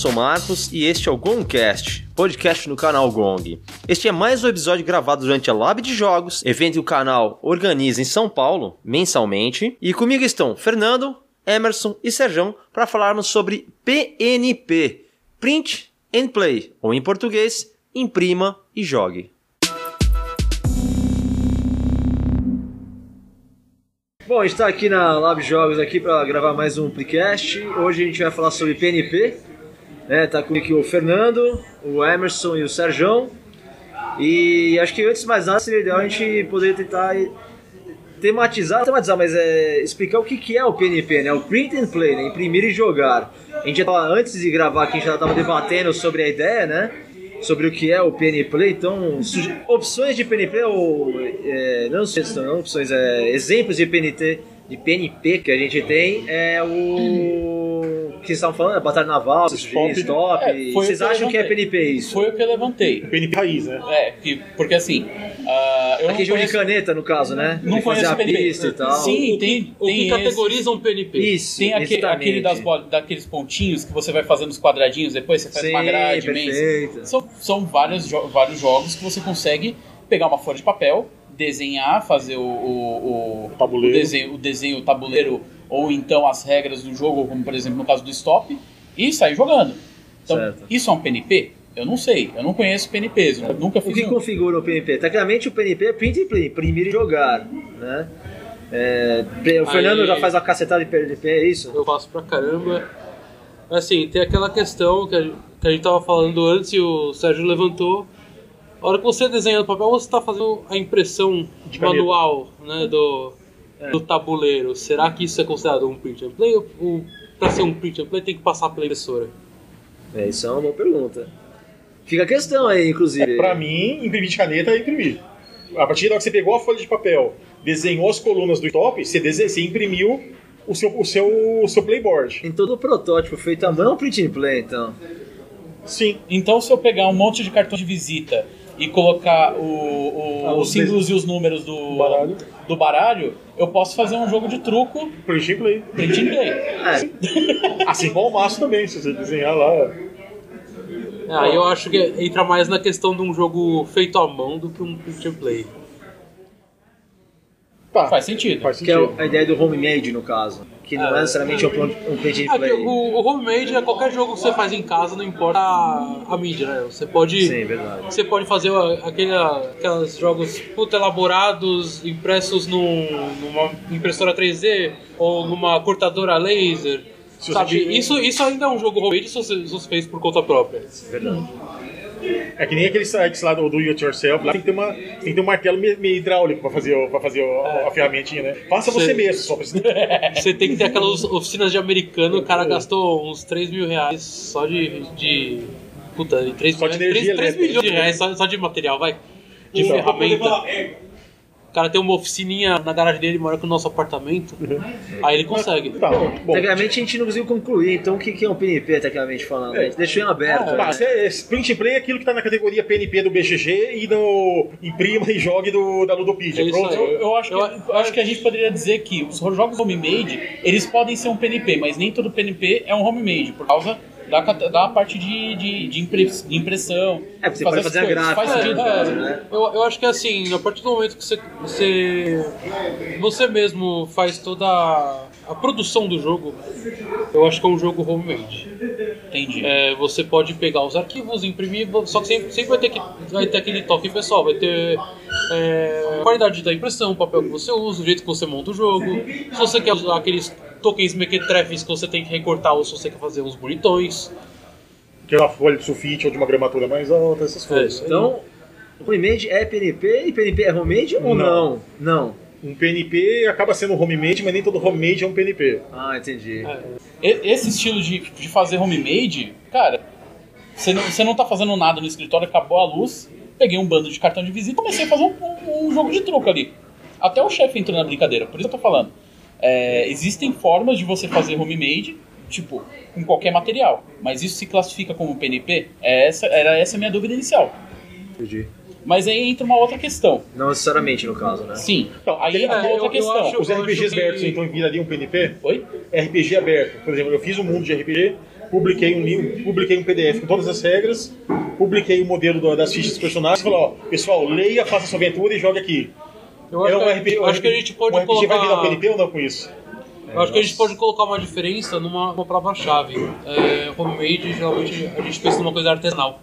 Sou Marcos e este é o Gongcast, podcast no canal Gong. Este é mais um episódio gravado durante a Lab de Jogos, evento que o canal organiza em São Paulo, mensalmente. E comigo estão Fernando, Emerson e Serjão para falarmos sobre PNP, Print and Play, ou em português, imprima e jogue. Bom, a gente está aqui na Lab Jogos aqui para gravar mais um podcast. Hoje a gente vai falar sobre PNP. Né? Tá comigo aqui o Fernando, o Emerson e o Serjão. E acho que antes de mais nada seria ideal a gente poder tentar tematizar, tematizar, mas é explicar o que, que é o PNP, né? O print and play, né? imprimir e jogar. A gente já tava, antes de gravar aqui, a gente já estava debatendo sobre a ideia, né? sobre o que é o PNP, então opções de PNP ou é, não não opções, é, exemplos de PNP, de PNP que a gente tem é o que vocês estavam falando, a batalha naval, stop, stop. É, vocês acham que é PNP isso? Foi o que eu levantei. PNP raiz, né? É, que, porque assim, uh, eu Aqui jogo de caneta no caso, né? Não conheço fazer a PNP. pista e tal. Sim, tem, o que tem categoriza um PNP. Isso, Tem aquele, aquele das, bol- daqueles pontinhos que você vai fazendo os quadradinhos, depois você faz Sim, uma grade perfeito. São, são vários, jo- vários jogos que você consegue pegar uma folha de papel, desenhar, fazer o, o, o, Tabuleiro. o desenho, o desenho, o tabuleiro, ou então as regras do jogo, como por exemplo no caso do stop, e sair jogando. Então, Certo. isso é um PNP? Eu não sei, eu não conheço PNPs, eu nunca O fiz que um. configura o PNP? Tecnicamente o PNP é print and play, imprimir e jogar, né? É, o Fernando Aí- já faz uma cacetada de PNP, é isso? Eu faço pra caramba. Assim, tem aquela questão que a, que a gente tava falando antes e o Sérgio levantou. A hora que você desenha no papel, você está fazendo a impressão De caneta. manual né, do, do tabuleiro. Será que isso é considerado um print and play? Ou para ser um print and play tem que passar pela impressora? É, isso é uma boa pergunta. Fica a questão aí, inclusive. É, Pra mim, imprimir de caneta é imprimir. A partir da hora que você pegou a folha de papel, desenhou as colunas do top, você, dese- você imprimiu o seu, o seu, o seu playboard. Em todo o protótipo feito à mão, print and play, então. Sim. Então, se eu pegar um monte de cartão de visita e colocar o, o- Ah, os os símbolos e os números do baralho. do baralho, eu posso fazer um jogo de truco Print and play. print and play. É, Assim como o maço também, se você desenhar lá. Aí eu acho que entra mais na questão de um jogo feito à mão do que um print and play. Tá. Faz sentido. Faz que é sentido. a ideia do homemade, no caso. Que não é necessariamente um, um play. que o, o homemade é qualquer jogo que você faz em casa, não importa a, a mídia, né? Você pode, Sim, verdade. você pode fazer aquele, aqueles jogos puta elaborados, impressos num, numa impressora 3D ou numa cortadora laser. Sabe? Isso, isso ainda é um jogo homemade se você, se você fez por conta própria. Verdade. É que nem aqueles sites lá do do It Yourself, lá tem que ter, uma, tem que ter um martelo meio, meio hidráulico pra fazer, pra fazer o- a ferramentinha, né? Faça você Você- mesmo, só precisa. Você tem que ter aquelas oficinas de americano, o cara gastou uns 3 mil reais só de. de puta, 3, Só de energia 3, elétrica. milhões de reais só, só de material, vai. De Então. ferramenta. O cara tem uma oficininha na garagem dele maior que o nosso apartamento. Aí ele consegue. Tá, bom. Tecnicamente a gente não conseguiu concluir, então o que que é um PNP, tecnicamente falando? A gente deixou em aberto. Tá, né? é- esse print and play é aquilo que tá na categoria PNP do BGG e no imprima e jogue do, da Ludopedia. É Pronto? Eu, eu acho que, Eu- eu acho que a gente poderia dizer que os jogos homemade, eles podem ser um PNP, mas nem todo PNP é um homemade, por causa da, cate- da parte de, de, de impre- de impressão. É, porque você pode essas fazer a gráfica, Faz sentido. no caso, né? Eu, eu acho que assim, a partir do momento que você, você, você mesmo faz toda a, a produção do jogo, eu acho que é um jogo homemade. Entendi. É, você pode pegar os arquivos, imprimir, só que sempre, sempre vai, ter que, vai ter aquele toque pessoal, vai ter é, a qualidade da impressão, o papel que você usa, o jeito que você monta o jogo. Se você quer usar aqueles tokens mequetrefes que você tem que recortar ou se você quer fazer uns bonitões. Que é uma folha de sulfite ou de uma gramatura mais alta, essas É, coisas. isso aí. Então, homemade é PNP e PNP é homemade ou não? Não. Um PNP acaba sendo um homemade, mas nem todo homemade é um PNP. Ah, entendi. E- Esse estilo de, de fazer homemade, cara, você não, você não tá fazendo nada no escritório, acabou a luz, peguei um bando de cartão de visita e comecei a fazer um, um- um jogo de truco ali. Até o chefe entrou na brincadeira, por isso eu tô falando. É, existem formas de você fazer homemade, tipo, com qualquer material, mas isso se classifica como PNP? É essa, era essa a minha dúvida inicial. Entendi. Mas aí entra uma outra questão. Não necessariamente no caso, né? Sim, Então, aí entra é, uma outra eu- eu questão. acho- Os RPGs que- abertos, então, virariam PNP? Oi? RPG aberto. Por exemplo, eu fiz um mundo de RPG, publiquei um livro, publiquei um PDF com todas as regras, publiquei o modelo do- das fichas dos personagens e falei, ó, pessoal, leia, faça sua aventura e jogue aqui. Eu acho, É um que, RPG, um acho que a gente pode um RPG vai virar um colocar. PNP ou não com isso? Eu acho que a gente pode colocar uma diferença numa uma palavra-chave. É, homemade, geralmente a gente pensa numa coisa artesanal.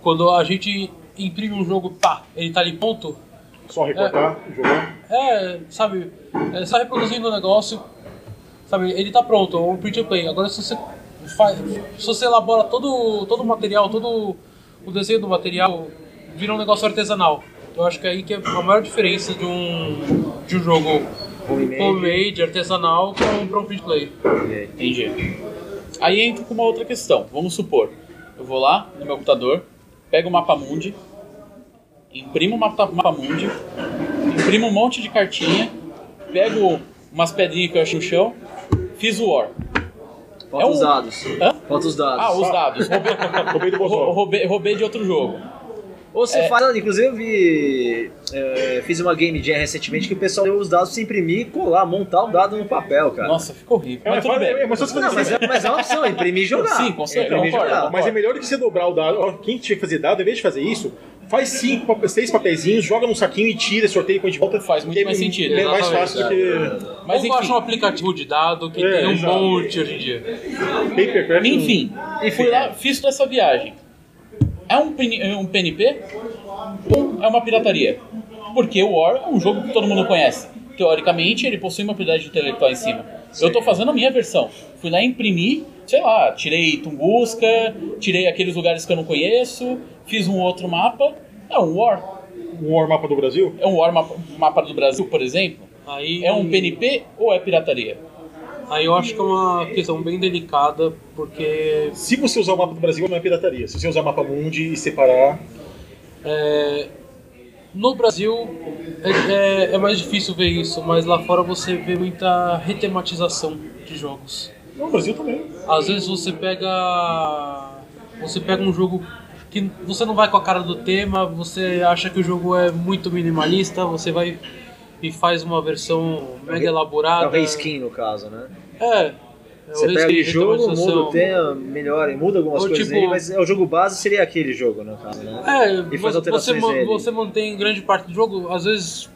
Quando a gente imprime um jogo, pá, ele tá ali pronto, Só recortar, jogar. é, sabe, é, só reproduzindo o negócio, sabe, ele tá pronto, é um print and play. Agora se você faz, se você elabora todo, todo o material, todo o desenho do material, vira um negócio artesanal. Eu acho que é aí que é a maior diferença de um, de um jogo Homemade. homemade, artesanal, para um, um print play. Entendi. Aí entra com uma outra questão. Vamos supor, eu vou lá no meu computador, pego o mapa mundi, imprimo o mapa, mapa mundi, imprimo um monte de cartinha, pego umas pedrinhas que eu achei no chão, fiz o War. Falta É um- os dados. Hã? Falta os dados. Ah, os dados. Roubei, Roubei roubei, roubei de outro jogo. Ou você É. faz, inclusive eu vi, é, fiz uma game jam recentemente que o pessoal deu os dados pra você imprimir, colar, montar o dado no papel, cara. Nossa, ficou horrível. É, Mas mas tudo fala- bem. é, mas Não, mas é, mas é uma opção, imprimir e jogar. Sim, com certeza, Imprimir e concordo. jogar. Mas é melhor do que você dobrar o dado. Quem tinha que fazer dado, ao invés de fazer isso, faz cinco, seis papeizinhos, joga num saquinho e tira, sorteia e põe de volta. Faz muito é- mais sentido, É mais fácil do que Mas Ou baixa enfim. um aplicativo de dado que É, tem um exato. monte hoje em dia. Papercraft. Enfim, fui lá, fiz toda essa viagem. É um, PN um PNP ou é uma pirataria? Porque o War é um jogo que todo mundo conhece. Teoricamente, ele possui uma propriedade intelectual em cima. Eu tô fazendo a minha versão. Fui lá imprimir, sei lá, tirei Tunguska, tirei aqueles lugares que eu não conheço, fiz um outro mapa. É um War. Um War Mapa do Brasil. É um War mapa, mapa do Brasil, por exemplo. Aí, É um PNP ou é pirataria? Aí eu acho que é uma questão bem delicada, porque Se você usar o mapa do Brasil, não é pirataria. Se você usar o mapa mundi e separar. é, no Brasil é, é- é mais difícil ver isso, mas lá fora você vê muita retematização de jogos. No Brasil também. Às vezes você pega. Você pega um jogo que você não vai com a cara do tema, você acha que o jogo é muito minimalista, você vai e faz uma versão mega elaborada. o reskin, no caso, né? É. é o Você pega aquele jogo, muda o tema, melhora, muda algumas Ou, coisas tipo- aí, mas é, o jogo base seria aquele jogo, no caso, né? É, E faz você, você, alterações nele. você mantém grande parte do jogo, às vezes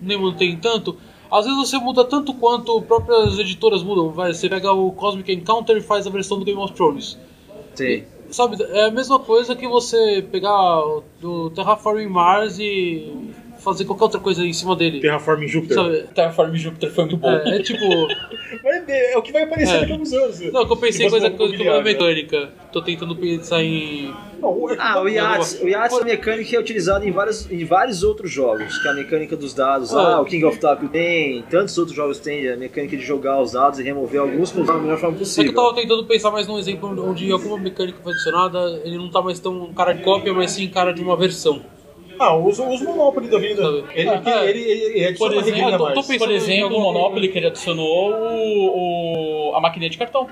nem mantém tanto. Às vezes você muda tanto quanto próprias editoras mudam. Vai, você pega o Cosmic Encounter e faz a versão do Game of Thrones. Sim. Sabe, é a mesma coisa que você pegar o do Terraforming Mars e fazer qualquer outra coisa em cima dele. Terraforming Júpiter. Sabe? Terraform Júpiter foi muito bom. É, é tipo. Mas é, é o que vai aparecer É. daqui a alguns anos. Não, que eu pensei fosse coisa, coisa como mecânica. Tô tentando pensar em. Não, é- Ah, o Yachts, o é mecânica é utilizada em vários, em vários outros jogos, que é a mecânica dos dados lá, Ah. o King of Tokyo tem, tantos outros jogos tem a mecânica de jogar os dados e remover alguns da melhor forma É que eu possível. tava tentando pensar mais num exemplo onde alguma mecânica foi adicionada, ele não tá mais tão cara de cópia, mas sim cara de uma versão. Ah, usa os Monopoly da vida. Ele, Ah, ele, é. ele, ele, ele Por exemplo, tô- tô Por exemplo, o Monopoly que ele adicionou o, o- a maquininha de cartão.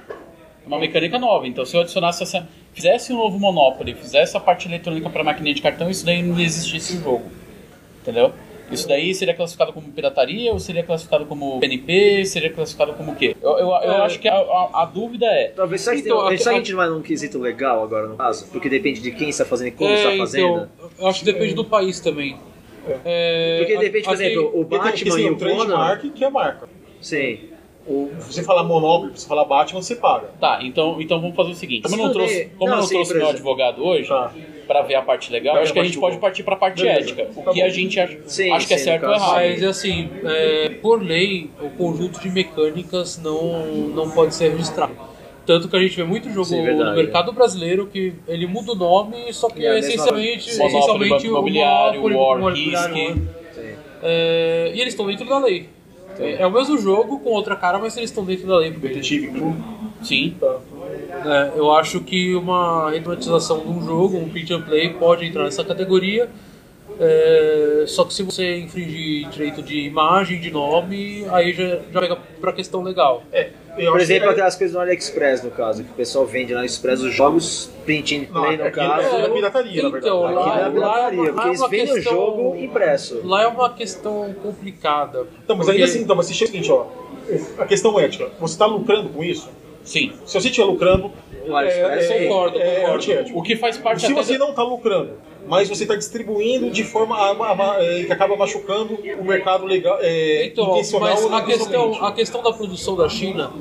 É uma mecânica nova. Então, se eu adicionasse essa. Fizesse um novo Monopoly, fizesse a parte eletrônica para maquininha de cartão, isso daí não existisse o jogo. Entendeu? Isso daí seria classificado como pirataria, ou seria classificado como PNP, seria classificado como o quê? Eu, eu, eu É. acho que a, a- a dúvida é. Talvez será que, Então, tem, aqui- será que a gente não vai num quesito legal agora no caso? Porque depende de quem está fazendo e como está fazendo. então, eu acho que depende do país também. É, Porque a- depende, por exemplo, o a Batman e o Conan. que é a marca. Sim. O, você falar Monopoly, você falar Batman, você paga. Tá, então, então vamos fazer o seguinte. Como eu não trouxe, como eu Não, não sim, trouxe meu exemplo. advogado hoje, Tá. pra ver a parte legal, eu acho que a gente parte pode boa. partir pra parte Beleza. ética. O Tá que bom. a gente acha, Sim, acho que é sim, certo ou caso, errado. Mas assim, é, por lei, o conjunto de mecânicas não, não pode ser registrado. Tanto que a gente vê muito jogo Sim, verdade, no mercado brasileiro que ele muda o nome, só que E é a é mesma- essencialmente, Sim. Monopoly, essencialmente Banco o Imobiliário, Monopoly, War, Banco Imobiliário, Risk. Sim. É, e eles estão dentro da lei. É, é o mesmo jogo com outra cara, mas eles estão dentro da lei. porque- Detetive. Sim. É, eu acho que uma retomatização de um jogo, um print and play, pode entrar nessa categoria. É, só que se você infringir direito de imagem, de nome, aí já, já pega pra questão legal. É, eu Por exemplo, que- aquelas coisas no AliExpress, no caso, que o pessoal vende lá no AliExpress os jogos print and Não, play, no aquilo caso. é pirataria, na verdade. Então, Aqui não lá, é lá, pirataria, lá porque é eles vendem o jogo impresso. Lá é uma questão complicada. Então, mas porque- ainda assim, então, mas você chega o seguinte, ó. A questão ética, você está lucrando com isso? Sim. Se você estiver lucrando, AliExpress, é, concordo, é, concordo. antiético. O que faz parte Se até você da- não está lucrando, mas você está distribuindo de forma a- a- a- é, que acaba machucando o mercado legal, é, Então, mas a questão, a questão da produção da China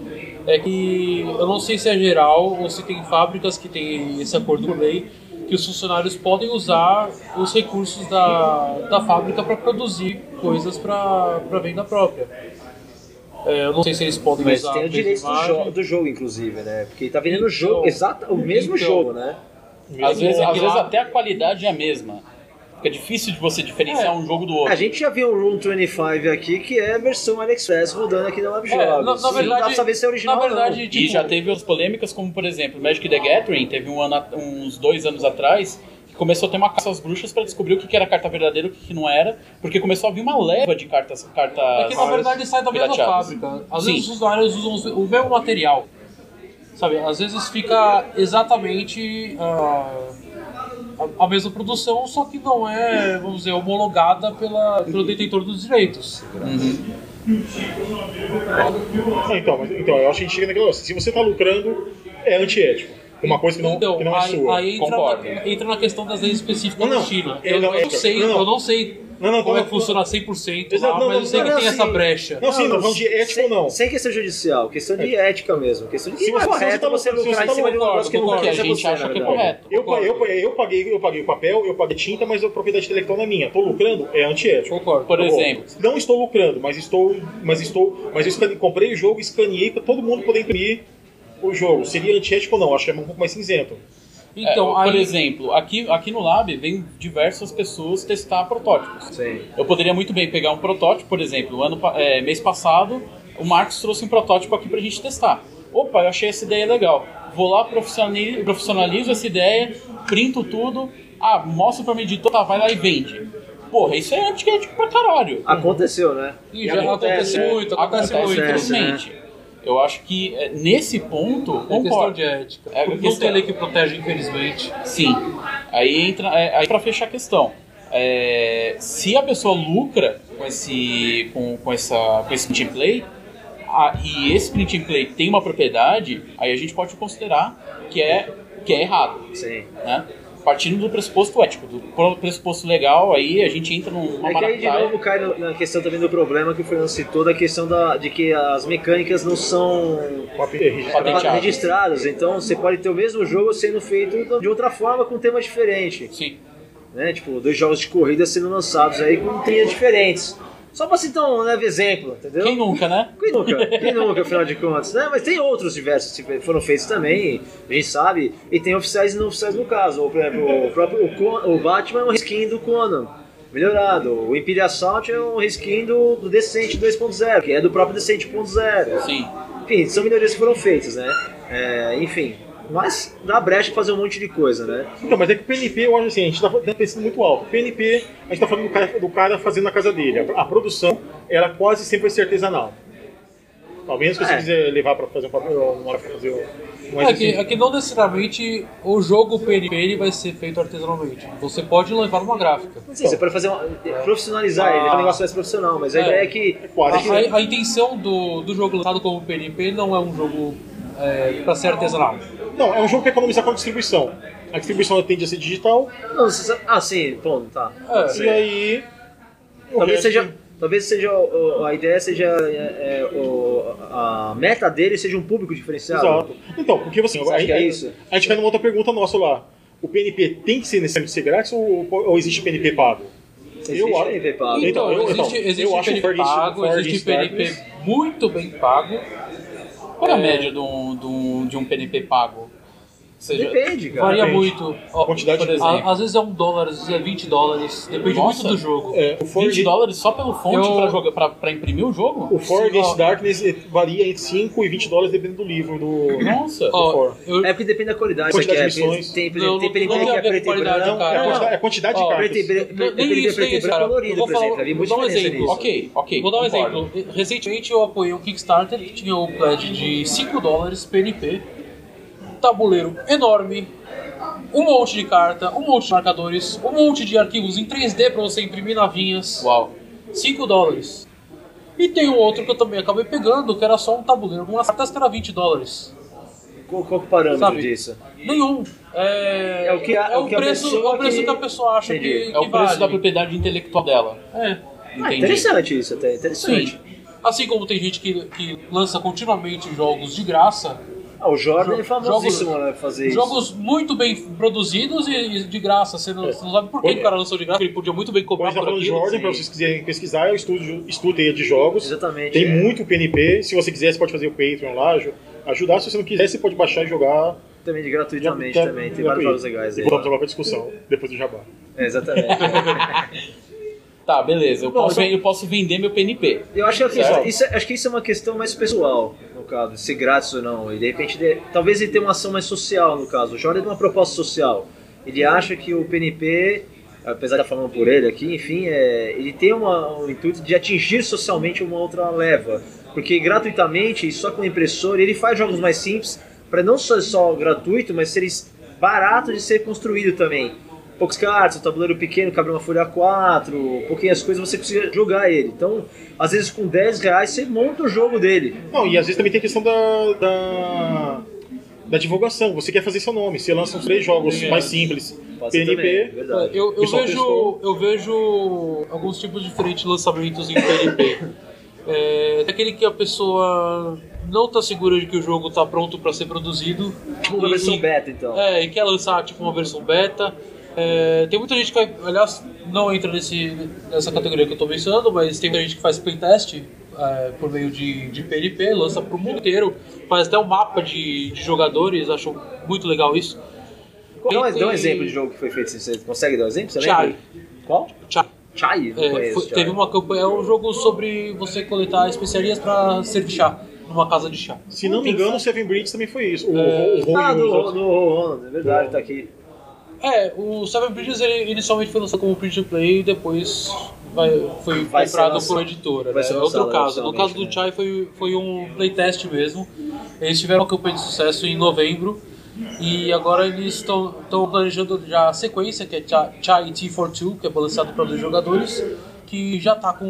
é que eu não sei se é geral ou se tem fábricas que têm esse acordo por lei que os funcionários podem usar os recursos da, da fábrica para produzir coisas para venda própria. É, eu não sei se eles podem Mas usar tem o direito do, imagem. jo do jogo, inclusive, né? Porque tá vendendo o Então, jogo, exato, o mesmo então. jogo, né? Às vezes, às vezes até a qualidade é a mesma. Fica difícil de você diferenciar É. um jogo do outro. A gente já viu um Room 25 aqui que é a versão AliExpress rodando aqui na Web É, na- na Não dá verdade- pra saber se é original na verdade, ou não. tipo- E já teve outras polêmicas, como por exemplo, Magic the Gathering, teve um ano, uns dois anos atrás, que começou a ter uma caça às bruxas para descobrir o que era carta verdadeira e o que não era, porque começou a vir uma leva de cartas. cartas É que na verdade sai da mesma fábrica. Às Sim. vezes os usuários usam o mesmo material. Sabe, às vezes fica exatamente ah, a, a mesma produção, só que não é, vamos dizer, homologada pela, pelo detentor dos direitos. Não, então, mas, então, eu acho que a gente chega naquele negócio. Se você está lucrando, é antiético. Uma coisa que não, então, que não é aí, sua. aí entra, na, entra na questão das leis específicas Não, da China. Eu, não, não sei, eu não sei Não, não, como é não, que funciona 100% Exato, lá, não, mas não, eu sei não, que não, tem assim, essa brecha. Não, sim, não falando de ético sem, ou não. Sem questão judicial, questão de ética mesmo. Questão de que Se não é você- você correto tá- você lucrar em cima de um negócio que não que a gente acha que é correto. Eu, pa- eu, pa- eu, paguei, eu paguei o papel, eu paguei tinta, mas a propriedade intelectual não é minha. Estou lucrando, é antiético. Concordo. Por Tá bom. exemplo, Não estou lucrando, mas estou. Mas estou. Mas eu comprei o jogo, escaneei para todo mundo poder imprimir o jogo. Seria antiético ou não? Acho que é um pouco mais cinzento. Então, é, por aí, exemplo, aqui, aqui no Lab vem diversas pessoas testar protótipos. Sim. Eu poderia muito bem pegar um protótipo, por exemplo, ano, é, mês passado, o Marcos trouxe um protótipo aqui pra gente testar. Opa, eu achei essa ideia legal. Vou lá, profissionali- profissionalizo essa ideia, printo tudo, ah, mostro pra minha editora, tá, vai lá e vende. Porra, isso é antiético pra caralho. Aconteceu, né? e já acontece, né? muito, acontece, Acontece, muito. Eu acho que é, nesse ponto, É questão concordo. de ética. É não questão- tem lei que protege, infelizmente. Sim. Aí entra. É, aí para fechar a questão. é, se a pessoa lucra com esse, com, com essa, com esse print and play, a- e esse print and play tem uma propriedade, aí a gente pode considerar que é, que é errado. Sim. Né? Partindo do pressuposto ético, do pressuposto legal, aí a gente entra numa É que aí de novo cai na questão também do problema que o Fernando citou, da questão da, de que as mecânicas não são Patenteado. registradas. Então você pode ter o mesmo jogo sendo feito de outra forma, com um tema diferente. Sim. né? Tipo, dois jogos de corrida sendo lançados aí com trilhas diferentes. Só pra citar um leve exemplo, entendeu? Quem nunca, né? Quem nunca? Quem nunca, afinal de contas? Né? Mas tem outros diversos que foram feitos também, a gente sabe, e tem oficiais e não oficiais no caso. Ou, por exemplo, o próprio o, Con- o Batman é um reskin do Conan, melhorado. O Imperial Assault é um reskin do, do Decente 2.0, que é do próprio Decente 1.0. Sim. Enfim, são melhorias que foram feitas, né? É, enfim, mas dá brecha fazer um monte de coisa, né? Então, mas é que o PNP, eu acho assim, a gente tá pensando muito alto. PNP, a gente tá falando do cara, do cara fazendo na casa dele. A, a produção, ela quase sempre vai ser artesanal. Ao menos que você É. quiser levar pra fazer um papel, uma hora pra fazer um É que, é que não necessariamente o jogo PNP ele vai ser feito artesanalmente. Você pode levar uma gráfica. Sim, você pode fazer uma, profissionalizar ele, é um negócio mais profissional, mas a É. ideia é que. quase. A, a- a intenção do, do jogo lançado como PNP não é um jogo é, para ser artesanal. Não, é um jogo que economiza com a distribuição. A distribuição tende a ser digital, Não, você sabe- ah, sim, bom, tá. É. e aí. Talvez resto- seja, talvez seja a ideia seja é, é, o- a meta dele seja um público diferenciado. Exato. Então, porque assim, Você acha a, que é isso? a gente cai numa outra pergunta nossa lá. O PNP tem que ser necessário ser grátis ou, ou existe PNP pago? Existe Eu acho- PNP pago. Então, eu- existe, então, existe eu acho PNP pago, existe PNP Darkness- muito bem pago. Qual é a É. média de um, de um, de um PNP pago? Seja, Depende, cara. Varia depende. muito. Ó, Quantidade por de- exemplo, às vezes é um dólar, às vezes é 20 dólares. Depende Nossa. muito do jogo. É, o For 20 dólares só pelo fonte Eu- pra, jogar, pra, pra imprimir o jogo? O For Sim, Against ó. Darkness varia entre 5 e 20 dólares dependendo do livro. Do... Nossa! Ó, for. eu, É porque depende da qualidade. Quantidade aqui de é, missões. tem, tem, Não, tem não- PNP que tem é preto e branco. é quantidade, é de Ó, cartas. Nem isso, nem isso, cara. vou dar um exemplo. Ok, ok. Vou dar um exemplo. Recentemente eu apoiei um Kickstarter que tinha o pledge de 5 dólares PNP, um tabuleiro enorme, um monte de carta, um monte de marcadores, um monte de arquivos em 3D para você imprimir navinhas. Uau. 5 dólares. E tem um outro que eu também acabei pegando, que era só um tabuleiro com umas cartas que era 20 dólares. Qual, qual que é o parâmetro Sabe? disso? Nenhum. É, É o que a- é o o que a preço, pessoa é o preço que- que... a pessoa acha Entendi. que, que É o preço vale. da propriedade intelectual dela. É. Ah, interessante isso até, interessante. Sim. Assim como tem gente que, que lança continuamente jogos de graça, Ah, o Jordan Jo- é famosíssimo né, fazer isso. jogos muito bem produzidos e, de graça. Você não, você não sabe por que o cara lançou de graça, ele podia muito bem cobrar tá por aquilo. Jordan, pra vocês quiserem pesquisar, é o estúdio, estúdio de jogos. Exatamente. Tem é. muito PNP. Se você quiser, você pode fazer o Patreon lá, aju- ajudar. Se você não quiser, você pode baixar e jogar. Também de gratuitamente também. Tem vários jogos legais aí. E vamos agora pra discussão, depois do jabá. É, exatamente. Tá, beleza. Eu, Bom, posso, eu posso vender meu PNP. Eu acho que, Certo. isso, acho que isso é uma questão mais pessoal, caso, ser grátis ou não. E de repente, talvez ele tenha uma ação mais social, no caso. O Jordan tem uma proposta social. Ele acha que o PNP, apesar de estar falando por ele aqui, enfim, é, ele tem uma, um intuito de atingir socialmente uma outra leva. Porque gratuitamente, e só com impressora, ele faz jogos mais simples, para não ser só gratuito, mas serem baratos de ser construído também. Poucos cartas, um tabuleiro pequeno, cabe uma folha 4, pouquinhas coisas você precisa jogar ele. Então, às vezes com 10 reais você monta o jogo dele. Não, e às vezes também tem a questão da, da, da divulgação. Você quer fazer seu nome. Você lança uns três jogos mais simples. Pode ser também, é PNP. verdade. Eu, eu, vejo, testou. eu vejo alguns tipos diferentes de lançamentos em PNP. É, aquele que a pessoa não está segura de que o jogo está pronto para ser produzido. Tipo uma e- versão e- beta, então. É, e quer lançar tipo uma versão beta. É, tem muita gente que vai, aliás, não entra nesse, nessa categoria que eu estou mencionando, mas tem muita gente que faz playtest é, por meio de, de PNP, lança para o mundo inteiro, faz até um mapa de, de jogadores, acho muito legal isso. Dá um, tem- dá um exemplo de jogo que foi feito. assim, Você consegue dar um exemplo? Você Chai. lembra? Qual? Tchau. Chai? Não É, conheço. foi- Chai. teve uma campanha, é um jogo sobre você coletar especiarias para servir chá numa casa de chá. Se não me engano, o Seven Bridges também foi isso. O, É. o, o, Ah, e do Roland, é verdade, tá aqui. É, o Seven Bridges ele inicialmente foi lançado como print and play e depois vai, foi Vai comprado lançado- por editora. vai né? ser É outro caso. No caso do oficialmente, Chai foi, foi um playtest mesmo. Eles tiveram uma campanha de sucesso em novembro e agora eles estão planejando já a sequência, que é Chai, Chai T42, que é balanceado para dois jogadores, que já tá com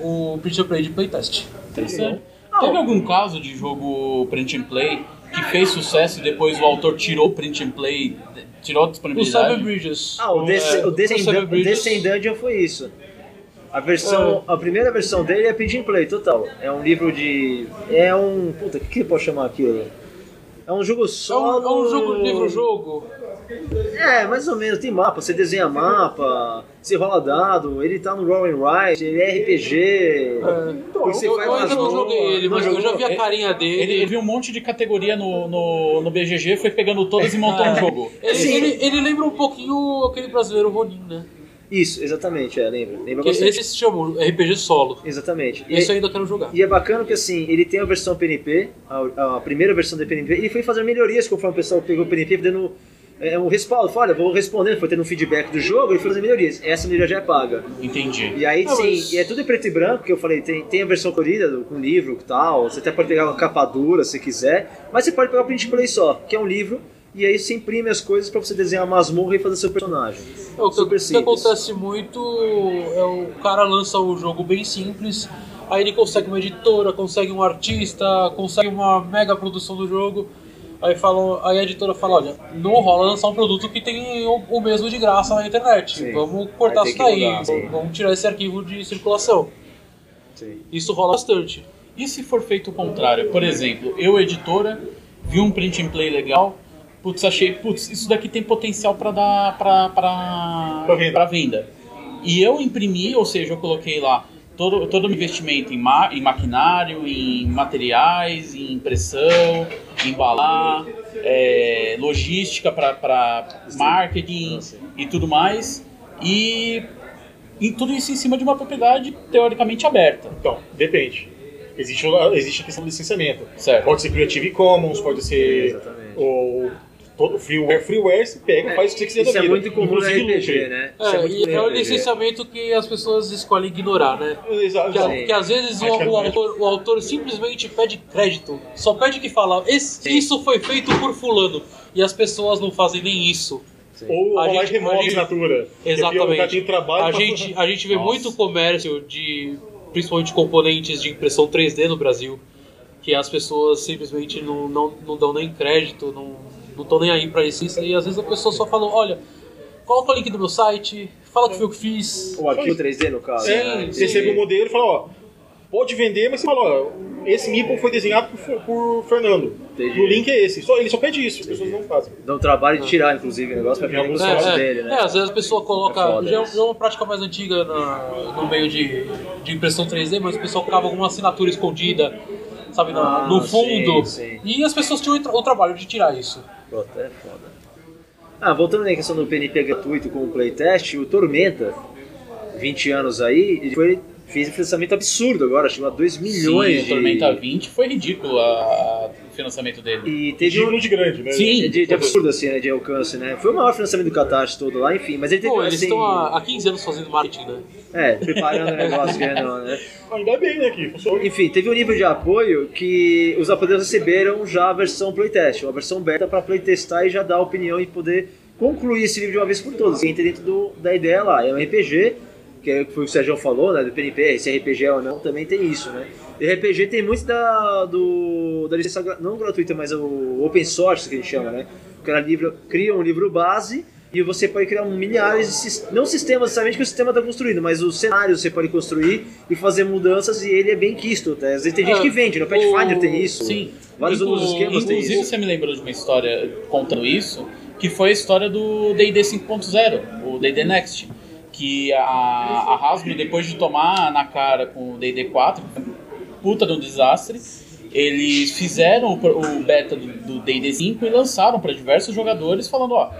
o, o print and play de playtest. Interessante. Teve algum caso de jogo print and play que fez sucesso e depois o autor tirou o print and play, tirou a O disponibilidade? Seven Bridges. Ah, o, Desc é, o Descend Seven o foi isso. A versão, a primeira versão dele é and play, total. É um livro de... É um... Puta, o que que eu posso chamar aquilo? É um jogo É um, solo... é um jogo livro-jogo. É, mais ou menos. Tem mapa, você desenha mapa, você rola dado, ele tá no Roll and ele é RPG. É. você Eu, faz eu ainda não joguei ele, mas eu já vi a carinha dele. Ele, ele viu um monte de categoria no, no, no BGG, foi pegando todas e montando um jogo. Ele, ele, ele lembra um pouquinho aquele brasileiro Ronin, né? Isso, exatamente, é, lembra. Lembra bastante. esse se chama RPG solo. Exatamente. E, Esse eu ainda quero jogar. e é bacana que assim, ele tem a versão PNP, a, a primeira versão do PNP, e ele foi fazendo melhorias conforme o pessoal pegou o PNP, dando é, um respaldo. Fala, olha, vou respondendo, foi tendo um feedback do jogo e fazendo melhorias. Essa melhoria já é paga. Entendi. E aí, Ah, sim, mas- e é tudo em preto e branco, que eu falei, tem, tem a versão colorida do- com livro e tal, você até pode pegar uma capa dura se quiser, mas você pode pegar o print play só, que é um livro, e aí você imprime as coisas pra você desenhar a masmorra e fazer seu personagem. É, o que, Super o que acontece muito é o cara lança o jogo bem simples, aí ele consegue uma editora, consegue um artista, consegue uma mega produção do jogo. Aí, falam, aí a editora fala, olha, não rola lançar um produto que tem o, o mesmo de graça na internet. Sim. Vamos cortar isso daí, mudar, vamos, vamos tirar esse arquivo de circulação. Sim. Isso rola bastante. E se for feito o contrário? Por exemplo, eu, editora, vi um print and play legal, putz, achei, putz, isso daqui tem potencial para dar pra, Pra venda. venda. E eu imprimi, ou seja, eu coloquei lá todo, todo o investimento em, ma em maquinário, em materiais, em impressão, em embalar, é, logística para marketing e tudo mais. E, e tudo isso em cima de uma propriedade teoricamente aberta. Então, depende. Existe, existe a questão do licenciamento. Certo. Pode ser Creative Commons, pode ser Exatamente. o todo freeware. Freeware você pega e faz o que você quiser Isso é muito comum no RPG, né? É, muito e é o licenciamento que as pessoas escolhem ignorar, né? Exato. Que, Sim. que às vezes o, é autor, o autor simplesmente pede crédito. Só pede que fala, "Esse- isso foi feito por fulano. E as pessoas não fazem nem isso. Ou A a gente- remove a assinatura. É Exatamente. trabalho A gente, a gente vê Nossa. muito comércio de, principalmente componentes de impressão 3D no Brasil, que as pessoas simplesmente não, não, não dão nem crédito, não estão nem aí pra isso. E às vezes a pessoa só fala, olha, coloca o link do meu site, fala que foi eu que fiz. O arquivo 3D, no caso. É, né? você recebe o modelo e fala, ó, pode vender, mas você fala, ó, esse meeple foi desenhado por, por Fernando. Entendi. O link é esse. Só, ele só pede isso, as pessoas não fazem. Dá um trabalho de tirar, inclusive, o negócio pra ficar alguns fotos é, dele, né? é, às vezes a pessoa coloca. É já, é- isso. já é uma prática mais antiga na- no meio de, de impressão 3D, mas o pessoal colocava alguma assinatura escondida, sabe, na- Ah, no fundo. sim, sim. E as pessoas tinham o tra- o trabalho de tirar isso. Pronto, é foda. Ah, voltando na questão do PNP gratuito com o playtest, o Tormenta, 20 anos aí, ele foi, fez um financiamento absurdo agora, chegou a 2 milhões Sim, de... o Tormenta 20 foi ridículo a- financiamento dele. E teve um... De grande, né? Sim. De, de absurdo, assim, né, de alcance, né? Foi o maior financiamento do Catarse todo lá, enfim, mas ele teve, Pô, eles assim... estão há, há 15 anos fazendo marketing, né? É, preparando o negócio, vendo, né? Ainda bem, né, que funciona. Enfim, teve um nível de apoio que os apoiadores receberam já a versão playtest, uma versão beta para playtestar e já dar opinião e poder concluir esse livro de uma vez por todas. Entra dentro do, da ideia lá, é um RPG, que é o que foi o Sérgio falou, né, do PNP, se é RPG ou não, também tem isso, né. E RPG tem muito da, do, da licença, não gratuita, mas o open source que a gente chama, né. O cara livro, cria um livro base e você pode criar milhares de não sistemas necessariamente que o sistema está construído, mas os cenários você pode construir e fazer mudanças e ele é bem quisto. Até. Às vezes tem gente É, que vende, no Pathfinder o- tem isso. Sim. Vários Inclu- outros esquemas tem Inclusive, isso. você me lembrou de uma história contando isso, que foi a história do D&D 5.0, o D&D Next. Que a, a Hasbro, depois de tomar na cara com o D&D 4, puta de um desastre, eles fizeram o, o beta do D&D 5 e lançaram para diversos jogadores, falando, ó,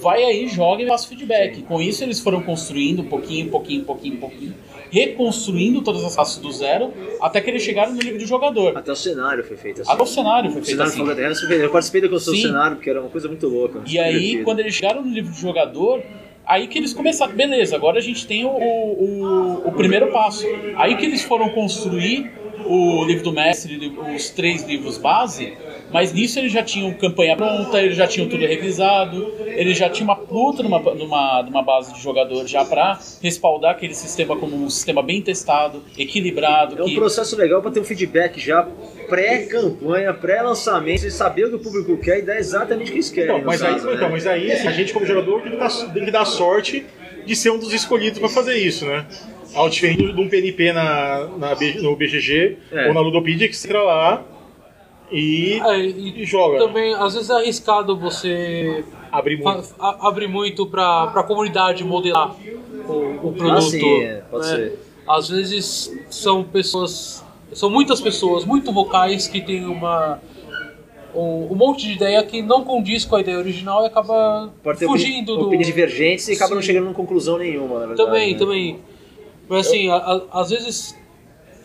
vai aí, joga e faça feedback. Com isso, eles foram construindo um pouquinho, pouquinho, pouquinho, pouquinho, reconstruindo todas as raças do zero, até que eles chegaram no nível do jogador. Até o cenário foi feito assim. Até o cenário foi o feito cenário assim. foi feito assim. Eu participei da construção do cenário, porque era uma coisa muito louca. E aí, divertido. quando eles chegaram no livro de jogador, aí que eles começaram, beleza, agora a gente tem o, o, o primeiro passo. Aí que eles foram construir o livro do mestre, os três livros base, mas nisso eles já tinham campanha pronta, eles já tinham tudo revisado, eles já tinham uma puta numa, numa, numa base de jogador já pra respaldar aquele sistema como um sistema bem testado, equilibrado. É um que- processo legal para ter um feedback já pré-campanha, pré-lançamento, e saber o que o público quer e dar exatamente o que eles querem. Então, mas aí, caso, né? então, mas aí assim, a gente como jogador tem que, dar, tem que dar sorte de ser um dos escolhidos para fazer isso, né? Ao diferente de um PNP na, na no BGG É. ou na Ludopedia, que você entra lá e, É, e e joga. também, às vezes é arriscado você Abre fa- muito. a- abrir muito pra, pra comunidade modelar o, o produto. Ah, sim, é, pode né? ser. Às vezes são pessoas, são muitas pessoas muito vocais que têm uma um, um monte de ideia que não condiz com a ideia original e acaba Pode ter fugindo opini- do opiniões divergentes e acaba não Sim. chegando em conclusão nenhuma, na verdade. também, né? também. Mas assim, a- a- às vezes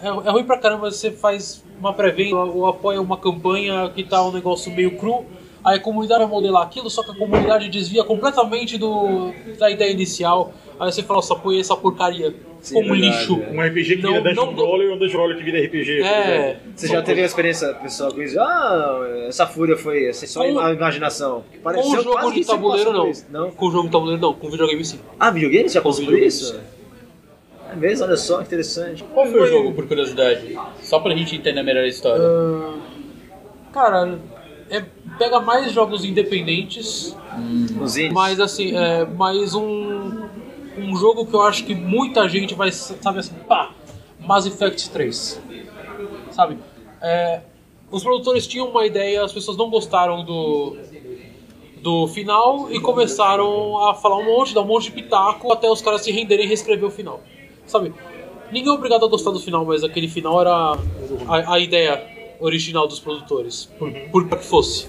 é, é ruim pra caramba você faz uma pré-venda ou apoia uma campanha que tá um negócio meio cru, aí a comunidade vai modelar aquilo, só que a comunidade desvia completamente do, da ideia inicial. Aí você fala, nossa, apoia essa porcaria Sim, como verdade, lixo. é. Um RPG que Não- vira Dungeon não- e um Dungeon Brawler que vira RPG. É. Você já teve uma experiência pessoal com isso? Ah, essa fúria foi assim, só Com- a imaginação. Com o jogo de tabuleiro não. não. Com o jogo de tabuleiro não, com videogame sim. Ah, videogame? Você já videogame, isso? sim. Mesmo? Olha só, interessante. Qual foi o jogo, por curiosidade? Só pra gente entender melhor a história. Ah, cara, é, pega mais jogos independentes indies? Mas assim, é mais um, um jogo que eu acho que muita gente vai, sabe assim, pá, Mass Effect 3. Sabe? É, os produtores tinham uma ideia, as pessoas não gostaram do, do final e começaram a falar um monte, dar um monte de pitaco até os caras se renderem e reescrever o final. Sabe? Ninguém é obrigado a gostar do final, mas aquele final era a, a ideia original dos produtores, por, por que fosse.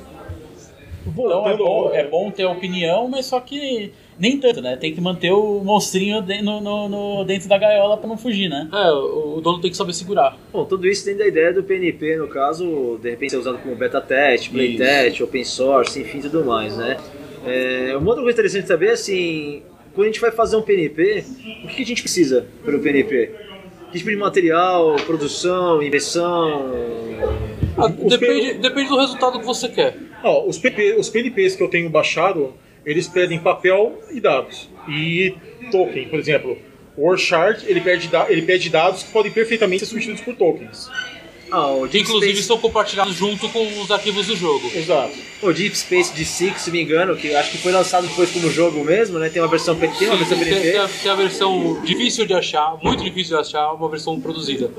Então é Voltando bom, é bom ter opinião, mas só que nem tanto, né? Tem que manter o monstrinho de- no, no- no- dentro da gaiola pra não fugir, né? É, o, o dono tem que saber segurar. Bom, tudo isso tem da ideia do PNP, no caso, de repente ser usado como beta teste, play Isso. test, open source, enfim, tudo mais, né? É, uma outra coisa interessante saber, assim, quando a gente vai fazer um PNP, o que a gente precisa para o PNP? Que tipo de material, produção, inversão? Ah, depende, depende do resultado que você quer. Ó, os, PP, os PNPs que eu tenho baixado, eles pedem papel e dados. E token, por exemplo. O Warshard, ele pede, ele pede dados que podem perfeitamente ser substituídos por tokens. Ah, o que Deep inclusive Space, são compartilhados junto com os arquivos do jogo. Exato. o Deep Space de Six, se me engano, que acho que foi lançado depois como jogo mesmo, né? Tem uma versão PT, tem uma versão Tem, tem tem a versão difícil de achar, muito difícil de achar, uma versão produzida.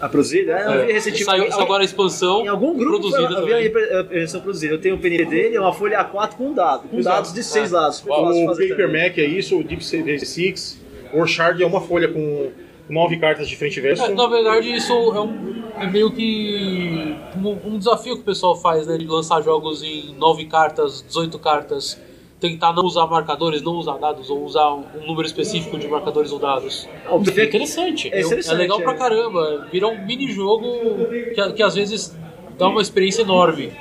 a produzida. É, eu vi É, recentemente. saiu, agora a expansão Em algum grupo produzida foi, eu vi a versão produzida. Eu tenho o PNP dele, é uma folha A4 com dados, com Exato. dados de seis É. lados. O fazer Paper também. Mac é isso, o Deep Space Six. O Orchard é uma folha com nove cartas de frente e verso. É, na verdade, isso é, um- é meio que um, um desafio que o pessoal faz, né? De lançar jogos em 9 cartas, 18 cartas, tentar não usar marcadores, não usar dados, ou usar um, um número específico de marcadores ou dados. O É PNP interessante. É interessante, é legal é. pra caramba. Vira um mini-jogo que, que às vezes dá uma experiência enorme.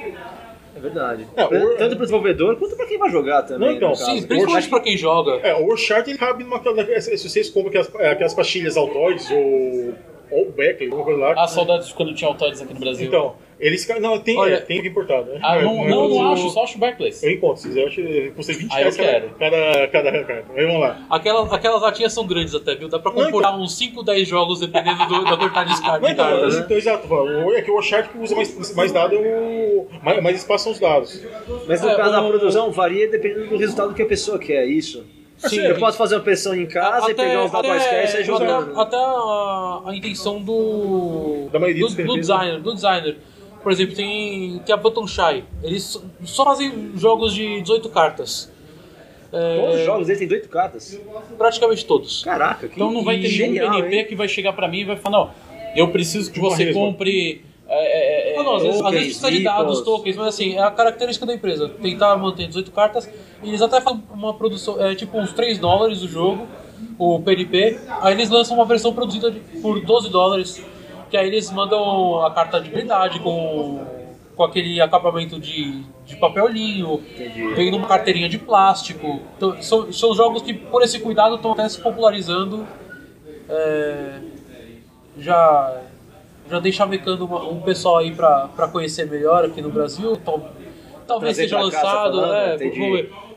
É verdade. É, Pra- o- Tanto pro desenvolvedor quanto pra quem vai jogar também. Não, então. Sim, principalmente pra quem joga. É, o Orchard ele cabe numa. Se vocês compram aquelas, é, aquelas pastilhas Altoids ou. ou Beckley, alguma coisa lá. Ah, saudades de quando tinha Autores aqui no Brasil. Então, eles. Não, tem, Olha- é, tem importado. Né? Ah, não, não, eu- não acho, só acho Barclays. Eu encontro, se quiser, eu acho que custa 20 Ah, eu reais cada, quero. cada, cada carta. Mas vamos lá. Aquelas, aquelas latinhas são grandes até, viu? Dá pra Não, comprar uns 5, 10 jogos dependendo do, da quantidade de de então, cartas. né? então, exato, o- é que o Orchard que usa mais, mais dado é o. Mais, mais espaço são os dados. Mas no É, caso, a o- produção varia dependendo do resultado que a pessoa quer, é isso. Sim. Eu posso fazer uma pressão em casa e pegar uns dados quaisquer e sair jogando. até, até a, a intenção do, Da maioria do, dos do perfis, designer, do designer. Por exemplo, tem, tem a Button Shy. Eles só- fazem jogos de 18 cartas. É, Todos os jogos deles têm 18 cartas. Praticamente todos. Caraca, que Então não vai ter genial, nenhum PNP hein? que vai chegar pra mim e vai falar, não, eu preciso que Uma você compre... é, é, é, Ah, não, às vezes, às vezes precisa de dados, meeples. tokens, mas assim, é a característica da empresa. Tentar manter 18 cartas. E eles até fazem uma produção, é tipo uns 3 dólares o jogo, o PNP. Aí eles lançam uma versão produzida por 12 dólares. Que aí eles mandam a carta de blindade com, com aquele acabamento de, de papel linho, vem numa carteirinha de plástico. Então, são, são jogos que, por esse cuidado, estão até se popularizando. É, já já dei chavecando um pessoal aí pra, pra conhecer melhor aqui no Brasil. Tal- talvez Trazer seja lançado, falando,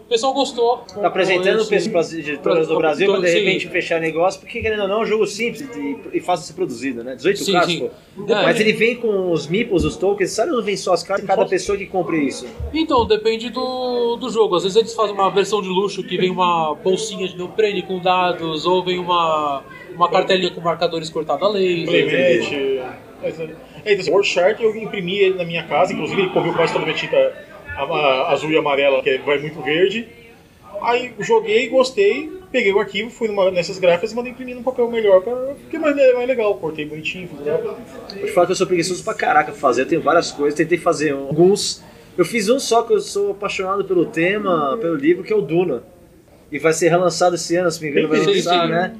é. O pessoal gostou. Tá apresentando pessoas para as editoras do Brasil pra de sim. repente fechar negócio, porque querendo ou não é um jogo simples e, e fácil de ser produzido, né? 18 Sim, cartas, sim. pô. É. Mas ele vem com os meeples, os tokens, sabe? Não vem só as cartas, cada pessoa que compre isso. Então, depende do, do jogo. Às vezes eles fazem uma versão de luxo que vem uma bolsinha de neoprene com dados, ou vem uma, uma cartelinha com marcadores cortados a laser. Playmat. É, então, assim, o Orchard eu imprimi ele na minha casa, inclusive ele cobriu quase toda a minha tinta azul e amarela, que vai muito verde. Aí joguei, gostei, peguei o arquivo, fui numa, nessas gráficas e mandei imprimir num papel melhor, pra, porque é mais, mais legal, cortei bonitinho, fiz gráfico. Vou te falar que eu sou preguiçoso pra caraca fazer, eu tenho várias coisas, tentei fazer alguns. Eu fiz um só que eu sou apaixonado pelo tema, pelo livro, que é o Duna. E vai ser relançado esse ano, se me engano, vai lançar, sim. né?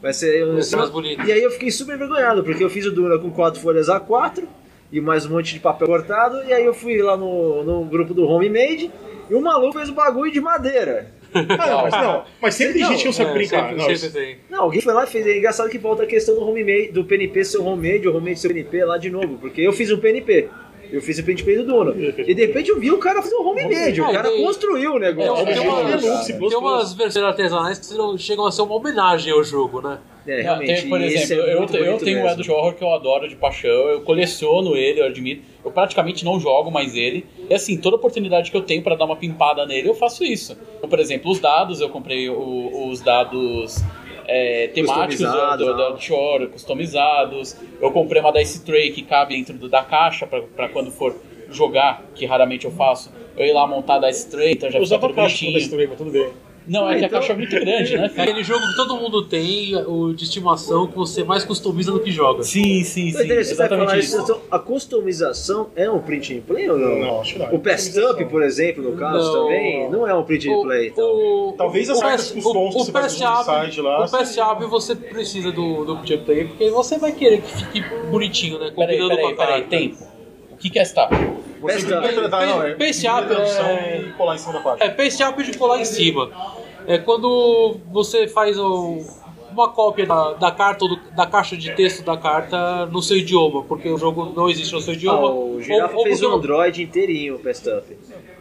Vai ser. Vai ser mais bonito. E aí eu fiquei super envergonhado, porque eu fiz o Duna com quatro folhas A4 e mais um monte de papel cortado, e aí eu fui lá no, no grupo do Homemade e o maluco fez o bagulho de madeira. Ah, não, mas não, mas sempre tem gente que não sabe É, brincar. sempre, não, sempre tem. Não, alguém foi lá e fez. É engraçado que volta a questão do homemade, do PNP ser homemade, o homemade ser PNP lá de novo, porque eu fiz um PNP. Eu fiz o PNP do Duna. E de repente eu vi o cara fazer um homemade, o Ah, cara e- construiu o Tem, negócio. tem, é, umas, é, Deluxe, tem umas versões artesanais que não- chegam a ser uma homenagem ao jogo, né? É, realmente. tem, por exemplo, é eu, eu bonito tenho o. Edo Horror que eu adoro de paixão, eu coleciono ele, eu admito. Eu praticamente não jogo mais ele. E assim, toda oportunidade que eu tenho pra dar uma pimpada nele, eu faço isso. Então, por exemplo, os dados, eu comprei o- os dados é, temáticos do, Customizados, do, né? do Shore, customizados. Eu comprei uma Dice Tray que cabe dentro do- da caixa pra, pra quando for jogar, que raramente eu faço. Eu ir lá montar a Dice Tray, então já Eu fica tudo caixa bonitinho. mas tudo bem. Não, é Ah, que então- a caixa é muito grande, né? É aquele jogo que todo mundo tem, o de estimação, que você mais customiza do que joga. Sim, sim, Então, sim. você falar Exatamente isso. isso. Então, a customização é um print and play ou não? Não, acho que não. O Pest Up, por exemplo, no caso Não. também, não é um print and play. Então. o- Talvez as o cartas que o, você PS no Up, site lá, O PS Up você precisa do, do Print Play, porque você vai querer que fique bonitinho, né? Peraí, Combinando peraí, com a peraí, carta. tempo. O que que é esta? Up. não, é Paste Up é- e colar em cima da. É, paste up de colar em cima. É quando você faz o- uma cópia da, da carta ou do- da caixa de texto da carta no seu idioma, porque o jogo não existe no seu Ah, idioma. o Girafa fez um Android inteirinho, o Up.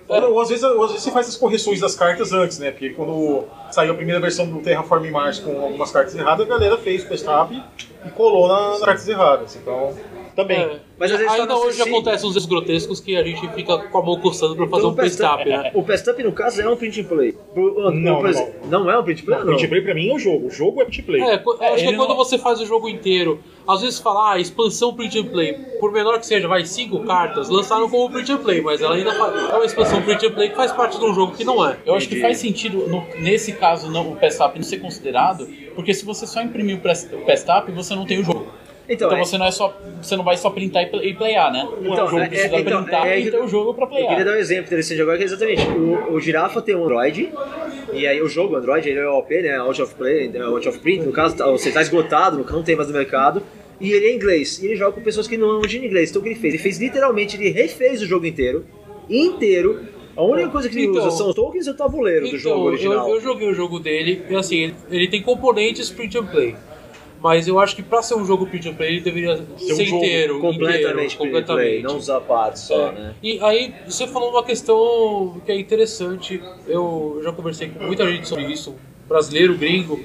Ou, ou às, vezes, ou às vezes você faz as correções das cartas antes, né? Porque quando saiu a primeira versão do Terraform Mars com algumas cartas erradas, a galera fez o test-up e colou na- nas cartas erradas. Então, Também. É. Mas às vezes ainda hoje sushi. acontecem uns erros grotescos que a gente fica com a mão coçando pra fazer Então, um paste-up, né? O paste-up, no caso, é um print and play. Não, exemplo, não é um print and play? Não, Não. print play pra mim é o jogo. O jogo é print play. É, É, acho que é quando não- você faz o jogo inteiro, às vezes fala, ah, expansão print and play, por menor que seja, vai cinco cartas, lançaram como print and play, mas ela ainda fa- é uma expansão print and play que faz parte de um jogo que não é. Eu acho que faz sentido, no- nesse caso, não, o PSTAP não ser considerado, porque se você só imprimir o press- o PSTAP, você não tem o jogo. Então, Então é- você não, é só, você não vai só printar e pl- playar, né? Então, o jogo é- precisa é- então, printar é- e ter o jogo pra Eu queria playar. dar um exemplo interessante agora, que é exatamente, o, o Girafa tem um Android, e aí o jogo Android, ele é o OP, né, Out of Play, é Out of Print, no caso, tá- você está esgotado, não tem mais no mercado, e ele é inglês, e ele joga com pessoas que não manjam inglês, então o que ele fez? Ele fez literalmente, ele refez o jogo inteiro, inteiro, a única coisa que ele Então- usa são os tokens e o tabuleiro do jogo Então, original. eu, eu joguei o jogo dele, e assim, ele, ele tem componentes print and play. Mas eu acho que pra ser um jogo print and play, ele deveria ser, um jogo inteiro. completamente inteiro, and play, completamente. não usar partes só, É. né? E aí, você falou uma questão que é interessante. Eu já conversei com muita gente sobre isso, brasileiro, gringo.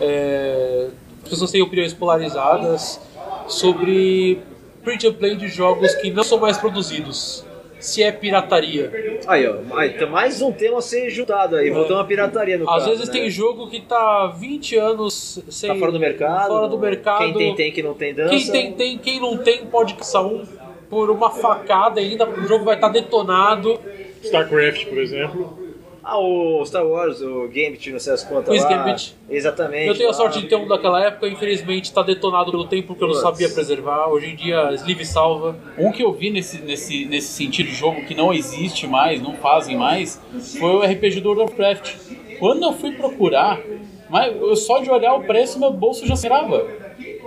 É, as pessoas têm opiniões polarizadas sobre print and play de jogos que não são mais produzidos. Se é pirataria. Aí, ó, tem mais um tema a ser juntado aí, voltando à pirataria no Às caso, vezes né? tem jogo que tá 20 anos sem. Tá fora do mercado. Fora do mercado. Quem tem, tem, quem não tem, dança. Quem tem, tem, quem não tem pode caçar um por uma facada ainda. O jogo vai estar detonado. StarCraft, por exemplo. Ah, o Star Wars, o Gambit, não sei as Quiz lá. Gambit. Exatamente. Eu tenho a lá. sorte de ter um daquela época, infelizmente tá detonado pelo tempo que eu não sabia preservar. Hoje em dia, Sleeve salva. Um que eu vi nesse, nesse, nesse sentido de jogo que não existe mais, não fazem mais, foi o RPG do World of Warcraft. Quando eu fui procurar, mas eu só de olhar o preço, meu bolso já serava.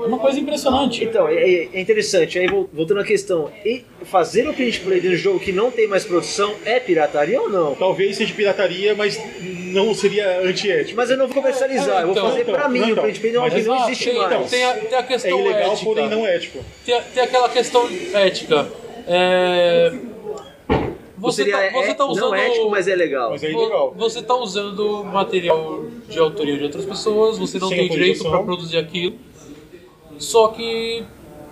É uma coisa impressionante. Então, é, é interessante. Aí, vol- voltando à questão, e fazer o print play de um jogo que não tem mais produção é pirataria ou não? Talvez seja pirataria, mas não seria antiético. Mas eu não vou comercializar, eu vou Então, fazer então, pra mim então, o print play não, mas que não existe então, mais. Tem a, tem a É questão ilegal, ética. porém não ético. Tem, a- tem aquela questão ética. É, Você, Seria tá, você é- tá usando. não ético, mas é legal. Mas é ilegal. Você tá usando material de autoria de outras pessoas, você não Sem tem direito para produzir aquilo. Só que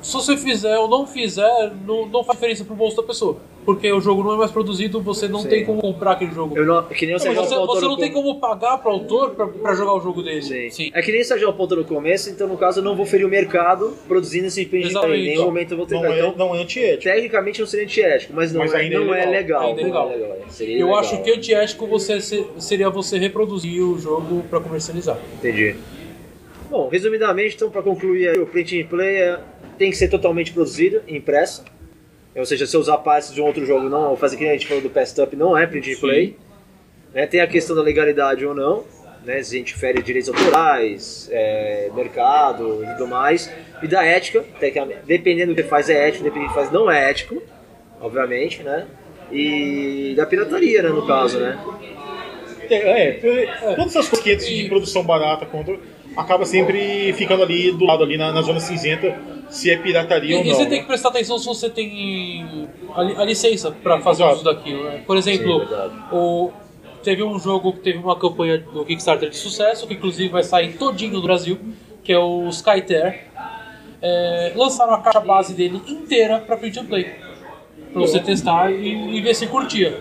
se você fizer ou não fizer, não, não faz diferença pro bolso da pessoa. Porque o jogo não é mais produzido, você não Sim. tem como comprar aquele jogo. Eu não, que nem o Não, você, você não tem com- como pagar pro autor pra, pra jogar o jogo dele. Sim. Sim. É que nem o Sérgio apontou no começo, então no caso eu não vou ferir o mercado produzindo esse. Exatamente. Em nenhum momento eu vou ter. Não é, Então, não é antiético. tecnicamente não seria antiético, mas não, Mas é, ainda é não é legal. Ainda é não ilegal. legal, é. Seria Eu ilegal. acho que antiético você se- seria você reproduzir o jogo pra comercializar. Entendi. Bom, resumidamente, então, para concluir, aí, o print and play é- tem que ser totalmente produzido, impresso. Ou seja, se eu usar partes de um outro jogo, não, fazer que nem a gente falou do Past Up, não é print and play. Né, tem a questão da legalidade ou não, né, se a gente fere direitos autorais, é, mercado e tudo mais. E da ética, tecnicamente, dependendo do que faz é ético, dependendo do que faz não é ético, obviamente, né? E da pirataria, né, no caso, né? É, é, todas essas coisas entram de produção barata contra, acaba sempre ficando ali do lado, ali na, na zona cinzenta, se é pirataria E, ou e não. você né? tem que prestar atenção se você tem a, a licença para fazer Exato. uso daquilo. né? Por exemplo, Sim, verdade. o, teve um jogo que teve uma campanha do Kickstarter de sucesso, que inclusive vai sair todinho no Brasil, que é o Skyter. É, lançaram a caixa base dele inteira para print and play. Pra você testar e, e ver se curtia.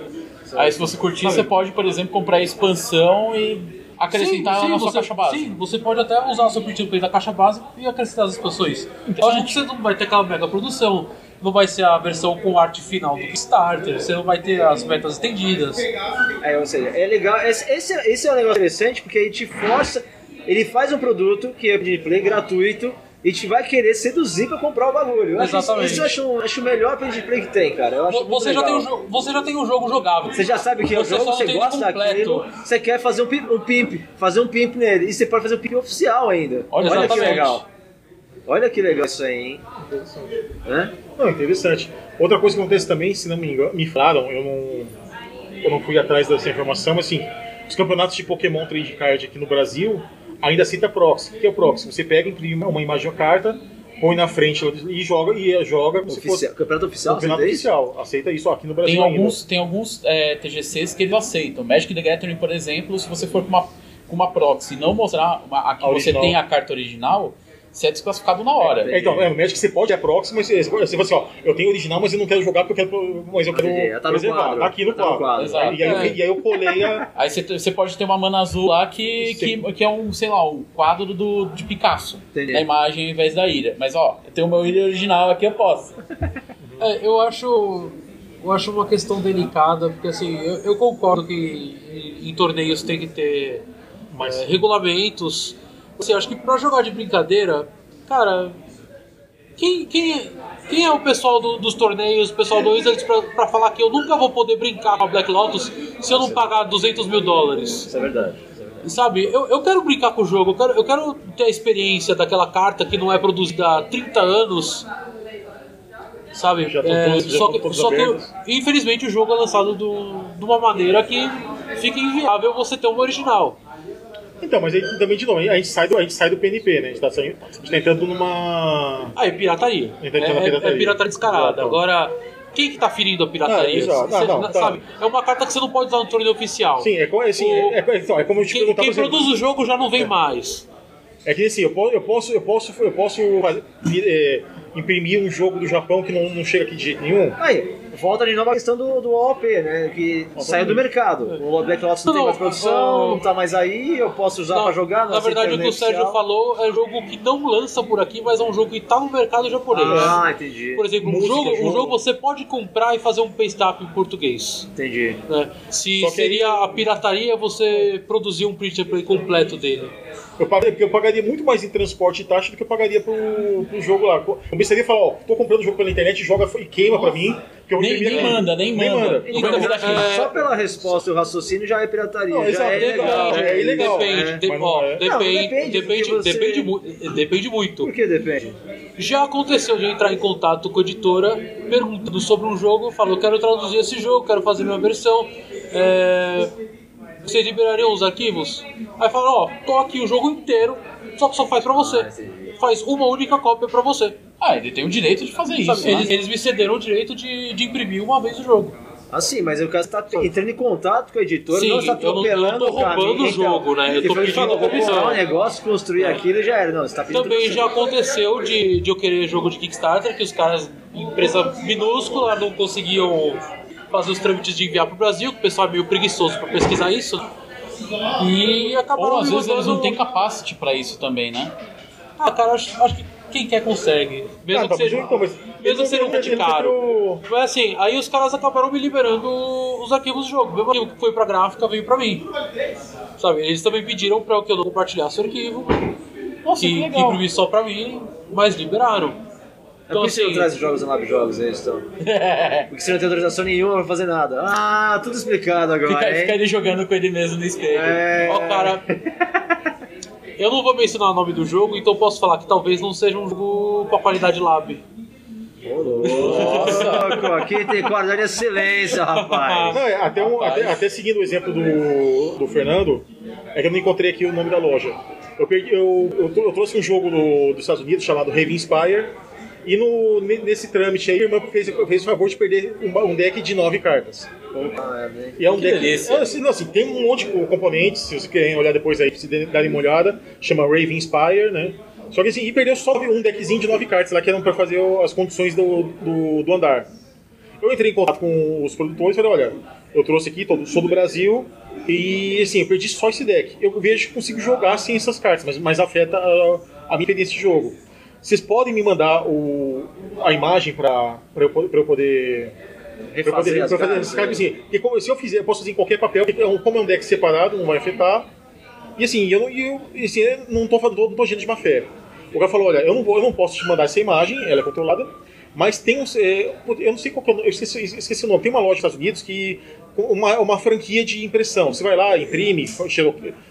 Aí se você curtir, você pode, por exemplo, comprar a expansão e acrescentar ela na sua você, caixa base. Sim, você pode até usar o seu print play da caixa base e acrescentar as expansões. Lógico que você não vai ter aquela mega produção, não vai ser a versão com arte final do Kickstarter, você não vai ter as metas estendidas. É, ou seja, é legal. Esse, esse, é- esse é um negócio interessante porque ele te força. Ele faz um produto que é print play gratuito e te vai querer seduzir pra comprar o bagulho. Eu acho isso- Exatamente. Isso, eu acho, acho o melhor print and play que tem, cara. Eu acho Você já, tem legal. jogo, você já tem o jogo jogável. Você já sabe o que é o jogo, você gosta daquilo, você quer fazer um pimp, um pimp, fazer um pimp nele. E você pode fazer um pimp oficial ainda. Olha, que exatamente. legal. Olha que legal isso aí, hein? Né? Não, interessante. Outra coisa que acontece também, se não me engano, me falaram, eu não, eu não fui atrás dessa informação, mas assim, os campeonatos de Pokémon Trade Card aqui no Brasil ainda cita proxy. O que é o proxy? Você pega, imprime uma imagem de carta, põe na frente e joga, e joga se fosse Oficial. Campeonato oficial, campeonato oficial. Aceita isso aqui no Brasil Tem ainda. alguns, tem alguns é, TGCs que eles aceitam. Magic the Gathering, por exemplo, se você for com uma, com uma proxy e não mostrar uma, a que A você original. tem a carta original, você é desclassificado na hora. É, então, é, no Magic você pode ter proxy, mas você, você fala assim, ó, eu tenho original, mas eu não quero jogar porque eu quero, mas eu quero Entendi, tá no preservar. quadro. Tá aqui no Tá no quadro. quadro. Exato. E, aí, eu- É. e aí eu colei a... Aí você, você pode ter uma mana azul lá que, que, que é um, sei lá, um quadro do, de Picasso. Entendi. Da imagem ao invés da ilha. Mas ó, eu tenho o meu ilha original aqui, eu posso. É, eu acho. Eu acho uma questão delicada, porque assim, eu, eu concordo que em, em torneios tem que ter Mas- é, regulamentos. Assim, eu acho que pra jogar de brincadeira, cara, quem, quem, é, quem é o pessoal do- dos torneios, o pessoal do Wizards pra, pra falar que eu nunca vou poder brincar com a Black Lotus se eu não pagar 200 mil dólares? Isso é verdade. Sabe, eu, eu quero brincar com o jogo, eu quero, eu quero ter a experiência daquela carta que não é produzida há 30 anos. Sabe? Já É, todos- só que, só que abertos. infelizmente o jogo é lançado do, de uma maneira que fica inviável você ter um original. Então, mas aí também, de novo, a gente sai do, a gente sai do PNP, né? A gente tá, saindo, a gente tá entrando numa... Ah, é pirataria. É, então, é- pirataria. é pirataria descarada. Agora, quem que tá ferindo a pirataria? Ah, exato. Ah, não, tá. sabe? É uma carta que você não pode usar no torneio oficial. Sim, é, é, assim, O- é, é, então, é como eu te Quem, quem produz o jogo já não vem mais. É que assim, eu posso, eu posso, eu posso, eu posso fazer- é, imprimir um jogo do Japão que não, não chega aqui de jeito nenhum. Aí, volta de novo a questão do, do OOP, né? Que saiu do mercado. O Black Lotus não, tem Não, mais produção, não. não tá mais aí, eu posso usar Não, pra jogar. Na verdade, o que o Sérgio oficial. falou é jogo que não lança por aqui, mas é um jogo que tá no mercado japonês. Ah, entendi. Por exemplo, um Música, jogo, um jogo. jogo você pode comprar e fazer um paste up em português. Entendi. né? Se Só que seria aí- a pirataria você produzir um print and play completo dele. Eu pagaria, porque eu pagaria muito mais em transporte e taxa do que eu pagaria pro, pro jogo lá. Eu começaria a falar, ó, tô comprando o jogo pela internet, joga e queima pra mim, que eu vou Nem, nem manda, nem Nem manda. manda. Vou Então, é- Só pela resposta e o raciocínio já é pirataria. Não, já é ilegal. é ilegal. Depende, é, de- ó, é. depende, depende, depende, você- depende, mu- depende muito. Por que depende? Já aconteceu de eu entrar em contato com a editora perguntando sobre um jogo, falou, quero traduzir esse jogo, quero fazer minha versão. É... Vocês liberariam os arquivos? Aí falaram, ó, tô aqui o jogo inteiro, só que só faz pra você. Ah. Faz uma única cópia pra você. Ah, ele tem o direito de fazer isso. Sabe, né? eles, eles me cederam o direito de, de imprimir uma vez o jogo. Assim, mas o cara está entrando em contato com a editora, Sim, não está eu não- eu não atropelando o caminho. roubando o jogo, né? Eu tô pedindo comprar um negócio, construir aquilo e já era. Não, você está pedindo Também já aconteceu de, de eu querer jogo de Kickstarter, que os caras, empresa minúscula, não conseguiam fazer os trâmites de enviar pro Brasil, que o pessoal é meio preguiçoso pra pesquisar isso. E acabaram Ou às vezes eles não têm capacity pra isso também, né? Ah, cara, acho, acho que quem quer consegue. Mesmo Ah, tá, que seja, então, mas mesmo que seja um caro. Mas assim, aí os caras acabaram me liberando os arquivos do jogo. O mesmo arquivo que foi pra gráfica veio pra mim. Sabe, eles também pediram pra que eu não compartilhasse o arquivo, Nossa, que, que, que legal. imprimisse só pra mim, mas liberaram. É por isso que você não assim, traz jogos na Lab Jogos, isso, então. Porque você não tem autorização nenhuma pra fazer nada. Ah, tudo explicado agora, Fica, hein? fica ele jogando com ele mesmo no espelho. É... Ó, cara. Eu não vou mencionar o nome do jogo, então posso falar que talvez não seja um jogo com a qualidade lab. Ô, louco, aqui tem qualidade de silêncio, rapaz. Não, é, até, um- até- até seguindo o exemplo do, do Fernando, é que eu não encontrei aqui o nome da loja. Eu, perdi- eu- eu eu trouxe um jogo do- dos Estados Unidos chamado Heavy Inspire, e no, ne- nesse trâmite aí, a irmã fez, fez o favor de perder um, um deck de nove cartas. Ah, é? E é um Que deck. delícia. Assim, não, assim, tem um monte de componentes, se vocês querem olhar depois aí, se darem uma olhada, chama Raven Inspire, né? Só que assim, e perdeu só um deckzinho de nove cartas lá que eram para fazer as condições do, do, do andar. Eu entrei em contato com os produtores e falei, olha, eu trouxe aqui, tô- sou do Brasil, e assim, eu perdi só esse deck. Eu vejo que consigo jogar sem essas cartas, mas, mas afeta a, a minha experiência de jogo. Vocês podem me mandar o, a imagem para eu, pra eu poder eu Refazer poder- eu fazer né? assim, porque como- se eu fizer, eu posso fazer em qualquer papel, é como é um deck separado, não vai afetar. E assim, eu não, eu, assim, eu não tô falando, não tô agindo de má fé. O cara falou, olha, eu não, vou, eu não posso te mandar essa imagem, ela é controlada, mas tem um, é, eu não sei qual que é o nome, eu esqueci, esqueci o nome, tem uma loja nos Estados Unidos que uma, uma franquia de impressão. Você vai lá, imprime,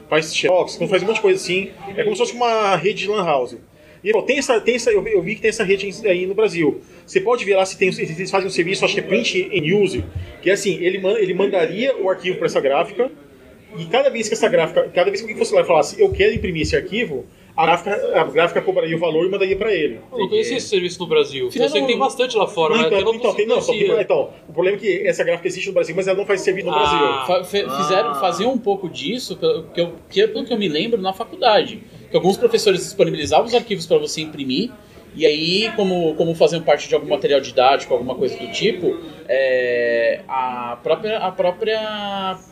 faz xerox, faz um monte de coisa assim. É como se fosse uma rede de lan house. E tem essa, tem essa, eu, eu vi que tem essa rede aí no Brasil. Você pode ver lá se tem, se eles fazem um serviço, acho que é print and use, que é assim, ele, man- ele mandaria o arquivo para essa gráfica, e cada vez que essa gráfica, cada vez que alguém fosse lá e falasse, eu quero imprimir esse arquivo, a gráfica, a gráfica cobraria o valor e mandaria para ele. Eu não conhecia esse serviço no Brasil. Fizeram Eu sei que tem bastante lá fora, Não, mas então, eu não, então, tem- não, só então, o problema é que essa gráfica existe no Brasil, mas ela não faz serviço no Ah. Brasil. Fa- Fizeram, faziam um pouco disso, pelo que eu, que, pelo que eu me lembro, na faculdade. Que alguns professores disponibilizavam os arquivos para você imprimir, e aí, como, como faziam parte de algum material didático, alguma coisa do tipo, é, a própria, a própria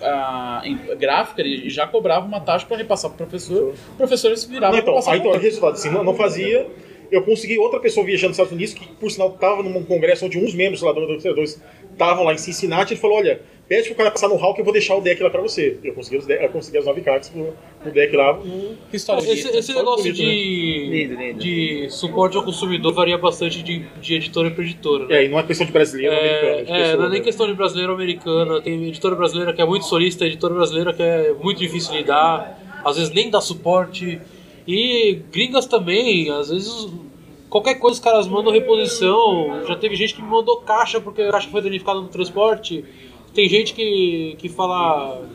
a, em- gráfica ele já cobrava uma taxa para repassar para o professor, o professor se virava então, aí, então, resultado assim, não, não fazia. Eu consegui outra pessoa viajando nos Estados Unidos, que por sinal estava num congresso onde uns membros lá do Administradores estavam lá em Cincinnati. Ele falou: Olha, pede pro cara passar no hall que eu vou deixar o deck lá pra você. Eu consegui, os de- eu consegui as nove cartas pro, pro deck lá. no- Que história Esse, bonita. esse negócio bonito, de, Lindo, lindo. de suporte ao consumidor varia bastante de, de editora para editora. né? É, e não é questão de brasileiro ou americano. É, de é, pessoa, não é nem né? questão de brasileiro ou americana. Tem editora brasileira que é muito solista, editora brasileira que é muito difícil lidar, às vezes nem dá suporte. E gringas também, às vezes qualquer coisa os caras mandam reposição. Já teve gente que me mandou caixa porque a caixa foi danificada no transporte. Tem gente que, que fala.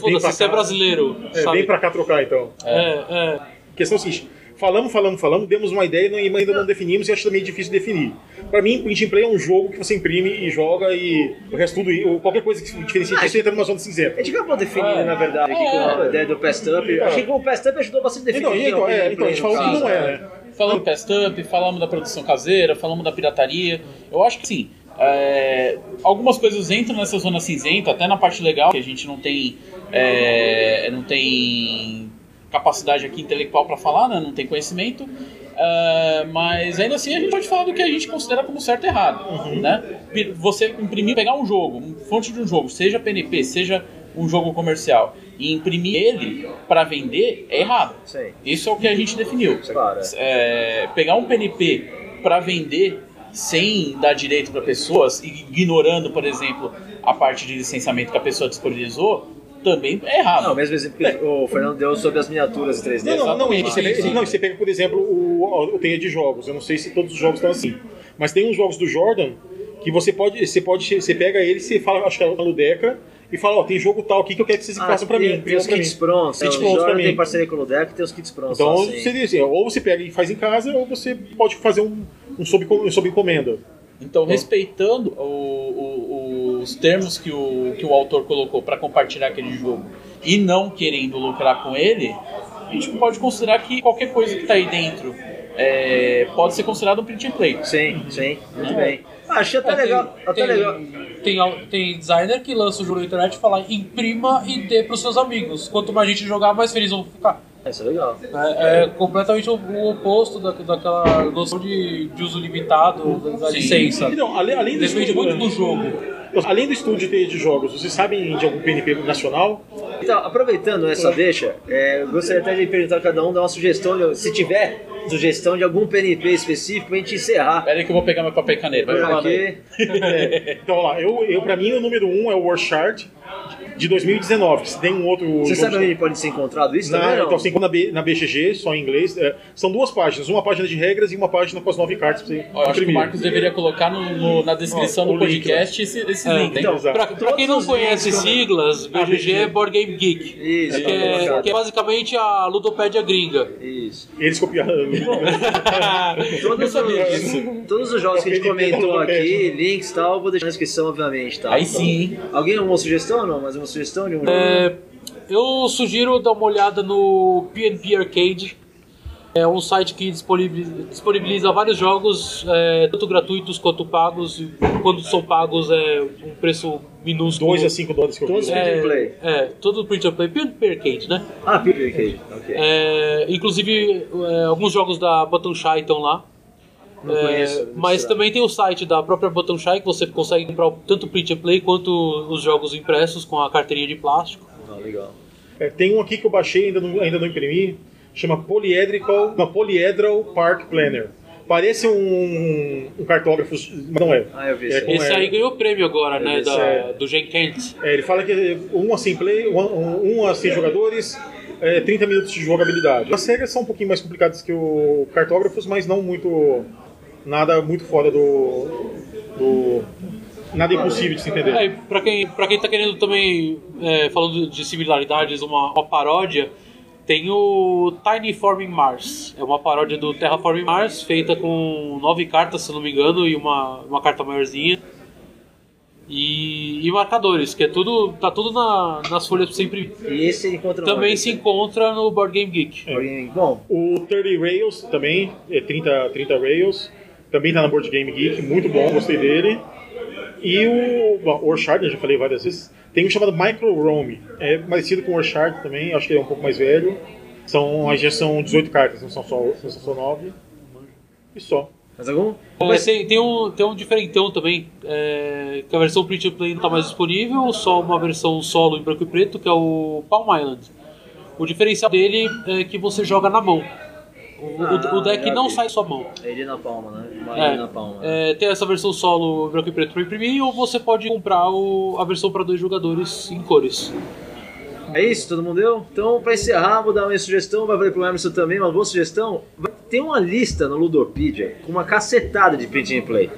Foda-se, você é brasileiro. É, sabe? vem pra cá trocar então. É, é. A questão é a seguinte: falamos, falamos, falamos, demos uma ideia e ainda não definimos e acho também difícil definir. Pra mim, print and play é um jogo que você imprime e joga e o resto tudo, ou qualquer coisa que diferencie Ah, disso entra numa zona A cinzenta. gente acabou definindo, É. na verdade, aqui É. com a ideia do Past Up. Acho que o Past Up ajudou bastante a definir. Então, então, é, então, a gente falou que não é, né? Falamos do Past Up, falamos da produção caseira, falamos da pirataria. Eu acho que sim. É, algumas coisas entram nessa zona cinzenta, até na parte legal, que a gente não tem, é, não tem capacidade aqui intelectual para falar, né? não tem conhecimento. é, mas ainda assim a gente pode falar do que a gente considera como certo e errado. Né? Você imprimir, pegar um jogo, fonte de um jogo, seja PNP, seja um jogo comercial, e imprimir ele para vender é errado. Isso é o que a gente definiu. Claro. É, pegar um PNP para vender sem dar direito para pessoas, e ignorando, por exemplo, a parte de licenciamento que a pessoa disponibilizou, também é errado. Não, o mesmo exemplo que o Fernando deu sobre as miniaturas em 3D. Não, não, não, e você, pega, não, e você pega, por exemplo, o, o teia de jogos. Eu não sei se todos os jogos estão assim. Mas tem uns jogos do Jordan que você pode. Você pode. Você pega ele, você fala, acho que é a Ludeca, e fala, ó, tem jogo tal aqui que eu quero que vocês façam pra Ah, tem, mim. Tem os kits prontos. É, o prontos pra mim. tem parceria com o Ludeck tem os kits prontos. Então, assim. seria assim, ou você pega e faz em casa, ou você pode fazer um, um, sob, um sob encomenda. Então, respeitando o- o- os termos que o, que o autor colocou para compartilhar aquele jogo e não querendo lucrar com ele, a gente pode considerar que qualquer coisa que está aí dentro é, pode ser considerado um print and play. Sim, sim, muito bem. Ah, achei até É, legal. Até tem, legal. Tem, tem designer que lança o jogo na internet e fala imprima e dê pros seus amigos. Quanto mais gente jogar, mais felizes vão ficar. Isso é legal. É, é completamente o, o oposto da, daquela noção de, de uso limitado da, da licença. Então, além, além Depende estúdio, muito do jogo. Além do estúdio de jogos, vocês sabem de algum PNP nacional? Então, aproveitando essa deixa, é, eu gostaria até de perguntar a cada um, dar uma sugestão, se tiver sugestão de algum PNP específico pra gente encerrar. Pera aí que eu vou pegar meu papel e caneta. Vai aí. aqui. É, então, vamos lá, eu, eu, pra mim, o número um é o War Shard de 2019. Se tem um outro. Você sabe onde pode ser encontrado isso Na, também? Não? então, assim, na, B, na BGG, só em inglês. é, são duas páginas, uma página de regras e uma página com as nove cartas pra você Ó, eu acho que o. Marcos deveria colocar no- no- na descrição Ó, do o link, podcast esse, esse É, link. então. Pra, pra quem não conhece links, siglas, BGG é Board Game Geek. Isso, Que é, que é basicamente a ludopédia gringa. Isso. Eles copiaram. Todos os, todos os jogos que a gente comentou aqui, links e tal, eu vou deixar na descrição, obviamente. Tá? Aí sim. Alguém uma sugestão ou não? Mais uma sugestão de um jogo? É, eu sugiro dar uma olhada no PNP Arcade. É um site que disponibiliza, vários jogos, é, tanto gratuitos quanto pagos. Quando são pagos é um preço minúsculo. 2 a 5 dólares que eu Todos print and play. É, todo print and play, PNP Arcade, né? Ah, PNP, ok. É, inclusive, é, alguns jogos da Button Shy estão lá. Não É, conheço. mas será? também tem o site da própria Button Shy que você consegue comprar tanto print and play quanto os jogos impressos com a carteirinha de plástico. Ah, legal. É, tem um aqui que eu baixei ainda não, ainda não imprimi, chama Polyedrical, uma Polyedral Park Planner. Parece um, um cartógrafo, mas não é. Ah, eu vi É isso Esse é- aí ganhou prêmio agora, né? Da, é- do Gen Kent. É, ele fala que um a 100 play, um, um, um a 100 jogadores, é, 30 minutos de jogabilidade. As regras são um pouquinho mais complicadas que o cartógrafos, mas não muito nada muito fora do, do nada impossível de se entender. É, pra, quem, pra quem tá querendo também, é, falando de similaridades, uma, uma paródia, tem o Tiny Forming Mars. É uma paródia do Terraforming Mars, feita com nove cartas, se não me engano, e uma, uma carta maiorzinha. E, e marcadores, que é tudo. tá tudo na- nas folhas pra você imprimir. E esse ele encontra no Também onde? se encontra no Board Game Geek. Bom, O 30 Rails também, é 30, 30 Rails, também tá na Board Game Geek, muito bom, gostei dele. E o bom, o Orchard, eu já falei várias vezes, tem um chamado Micro Rome, é parecido com o Orchard também, acho que ele é um pouco mais velho. São, já são 18 cartas, não são só, não são só 9. E só. mais algum? Mas tem, tem, um, tem um diferentão também, é, que a versão print and play não está mais disponível, só uma versão solo em branco e preto, que é o Palm Island. O diferencial dele é que você joga na mão. O, o- Ah, o deck já não vi. sai sua mão. Ele na palma, né? Uma É, ele na palma. né? é, tem essa versão solo branco e preto para imprimir, ou você pode comprar o- a versão para dois jogadores em cores. É isso, todo mundo deu? Então, pra encerrar, vou dar uma sugestão, vai valer pro Emerson também, uma boa sugestão. Tem uma lista no Ludopedia com uma cacetada de print and play.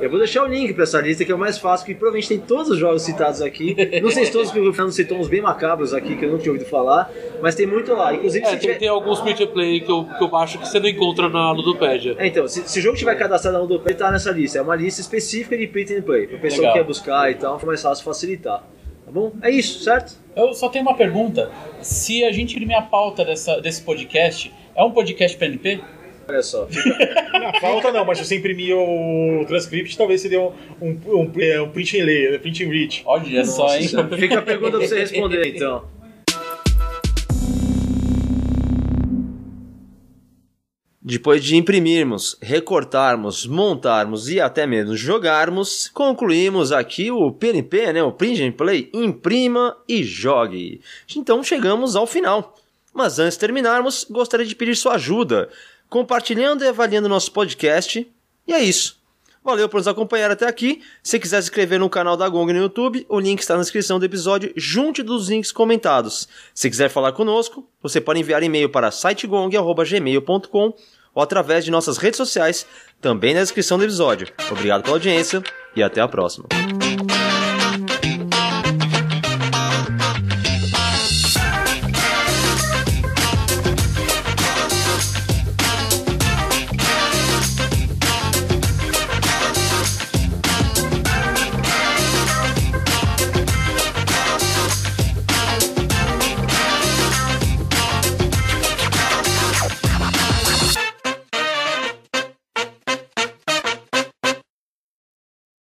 Eu vou deixar o link pra essa lista que é o mais fácil, que provavelmente tem todos os jogos citados aqui. Não sei se todos, porque o Fernando citou uns bem macabros aqui que eu não tinha ouvido falar, mas tem muito lá. Inclusive, É, se tem, tiver... tem alguns print and play que eu, que eu baixo que você não encontra na Ludopédia. É, então, se, se o jogo tiver cadastrado no Ludopedia, tá nessa lista. É uma lista específica de print and play. Para o pessoal Legal. que quer buscar e tal, fica mais fácil facilitar. Tá bom? É isso, certo? Eu só tenho uma pergunta. Se a gente imprimir a pauta dessa, desse podcast, é um podcast PNP? Olha só. Na pauta não, mas se você imprimir o transcript, talvez seria um, um, um, é, um print and lay, print and read. Olha só, hein? Nossa, Fica a pergunta pra você responder, então. Depois de imprimirmos, recortarmos, montarmos e até mesmo jogarmos, concluímos aqui o PNP, né, o Print and Play, imprima e jogue. Então chegamos ao final. Mas antes de terminarmos, gostaria de pedir sua ajuda, compartilhando e avaliando nosso podcast. E é isso. Valeu por nos acompanhar até aqui. Se quiser se inscrever no canal da Gong no YouTube, o link está na descrição do episódio, junto dos links comentados. Se quiser falar conosco, você pode enviar e-mail para sitegong.gmail.com ou através de nossas redes sociais, também na descrição do episódio. Obrigado pela audiência e até a próxima.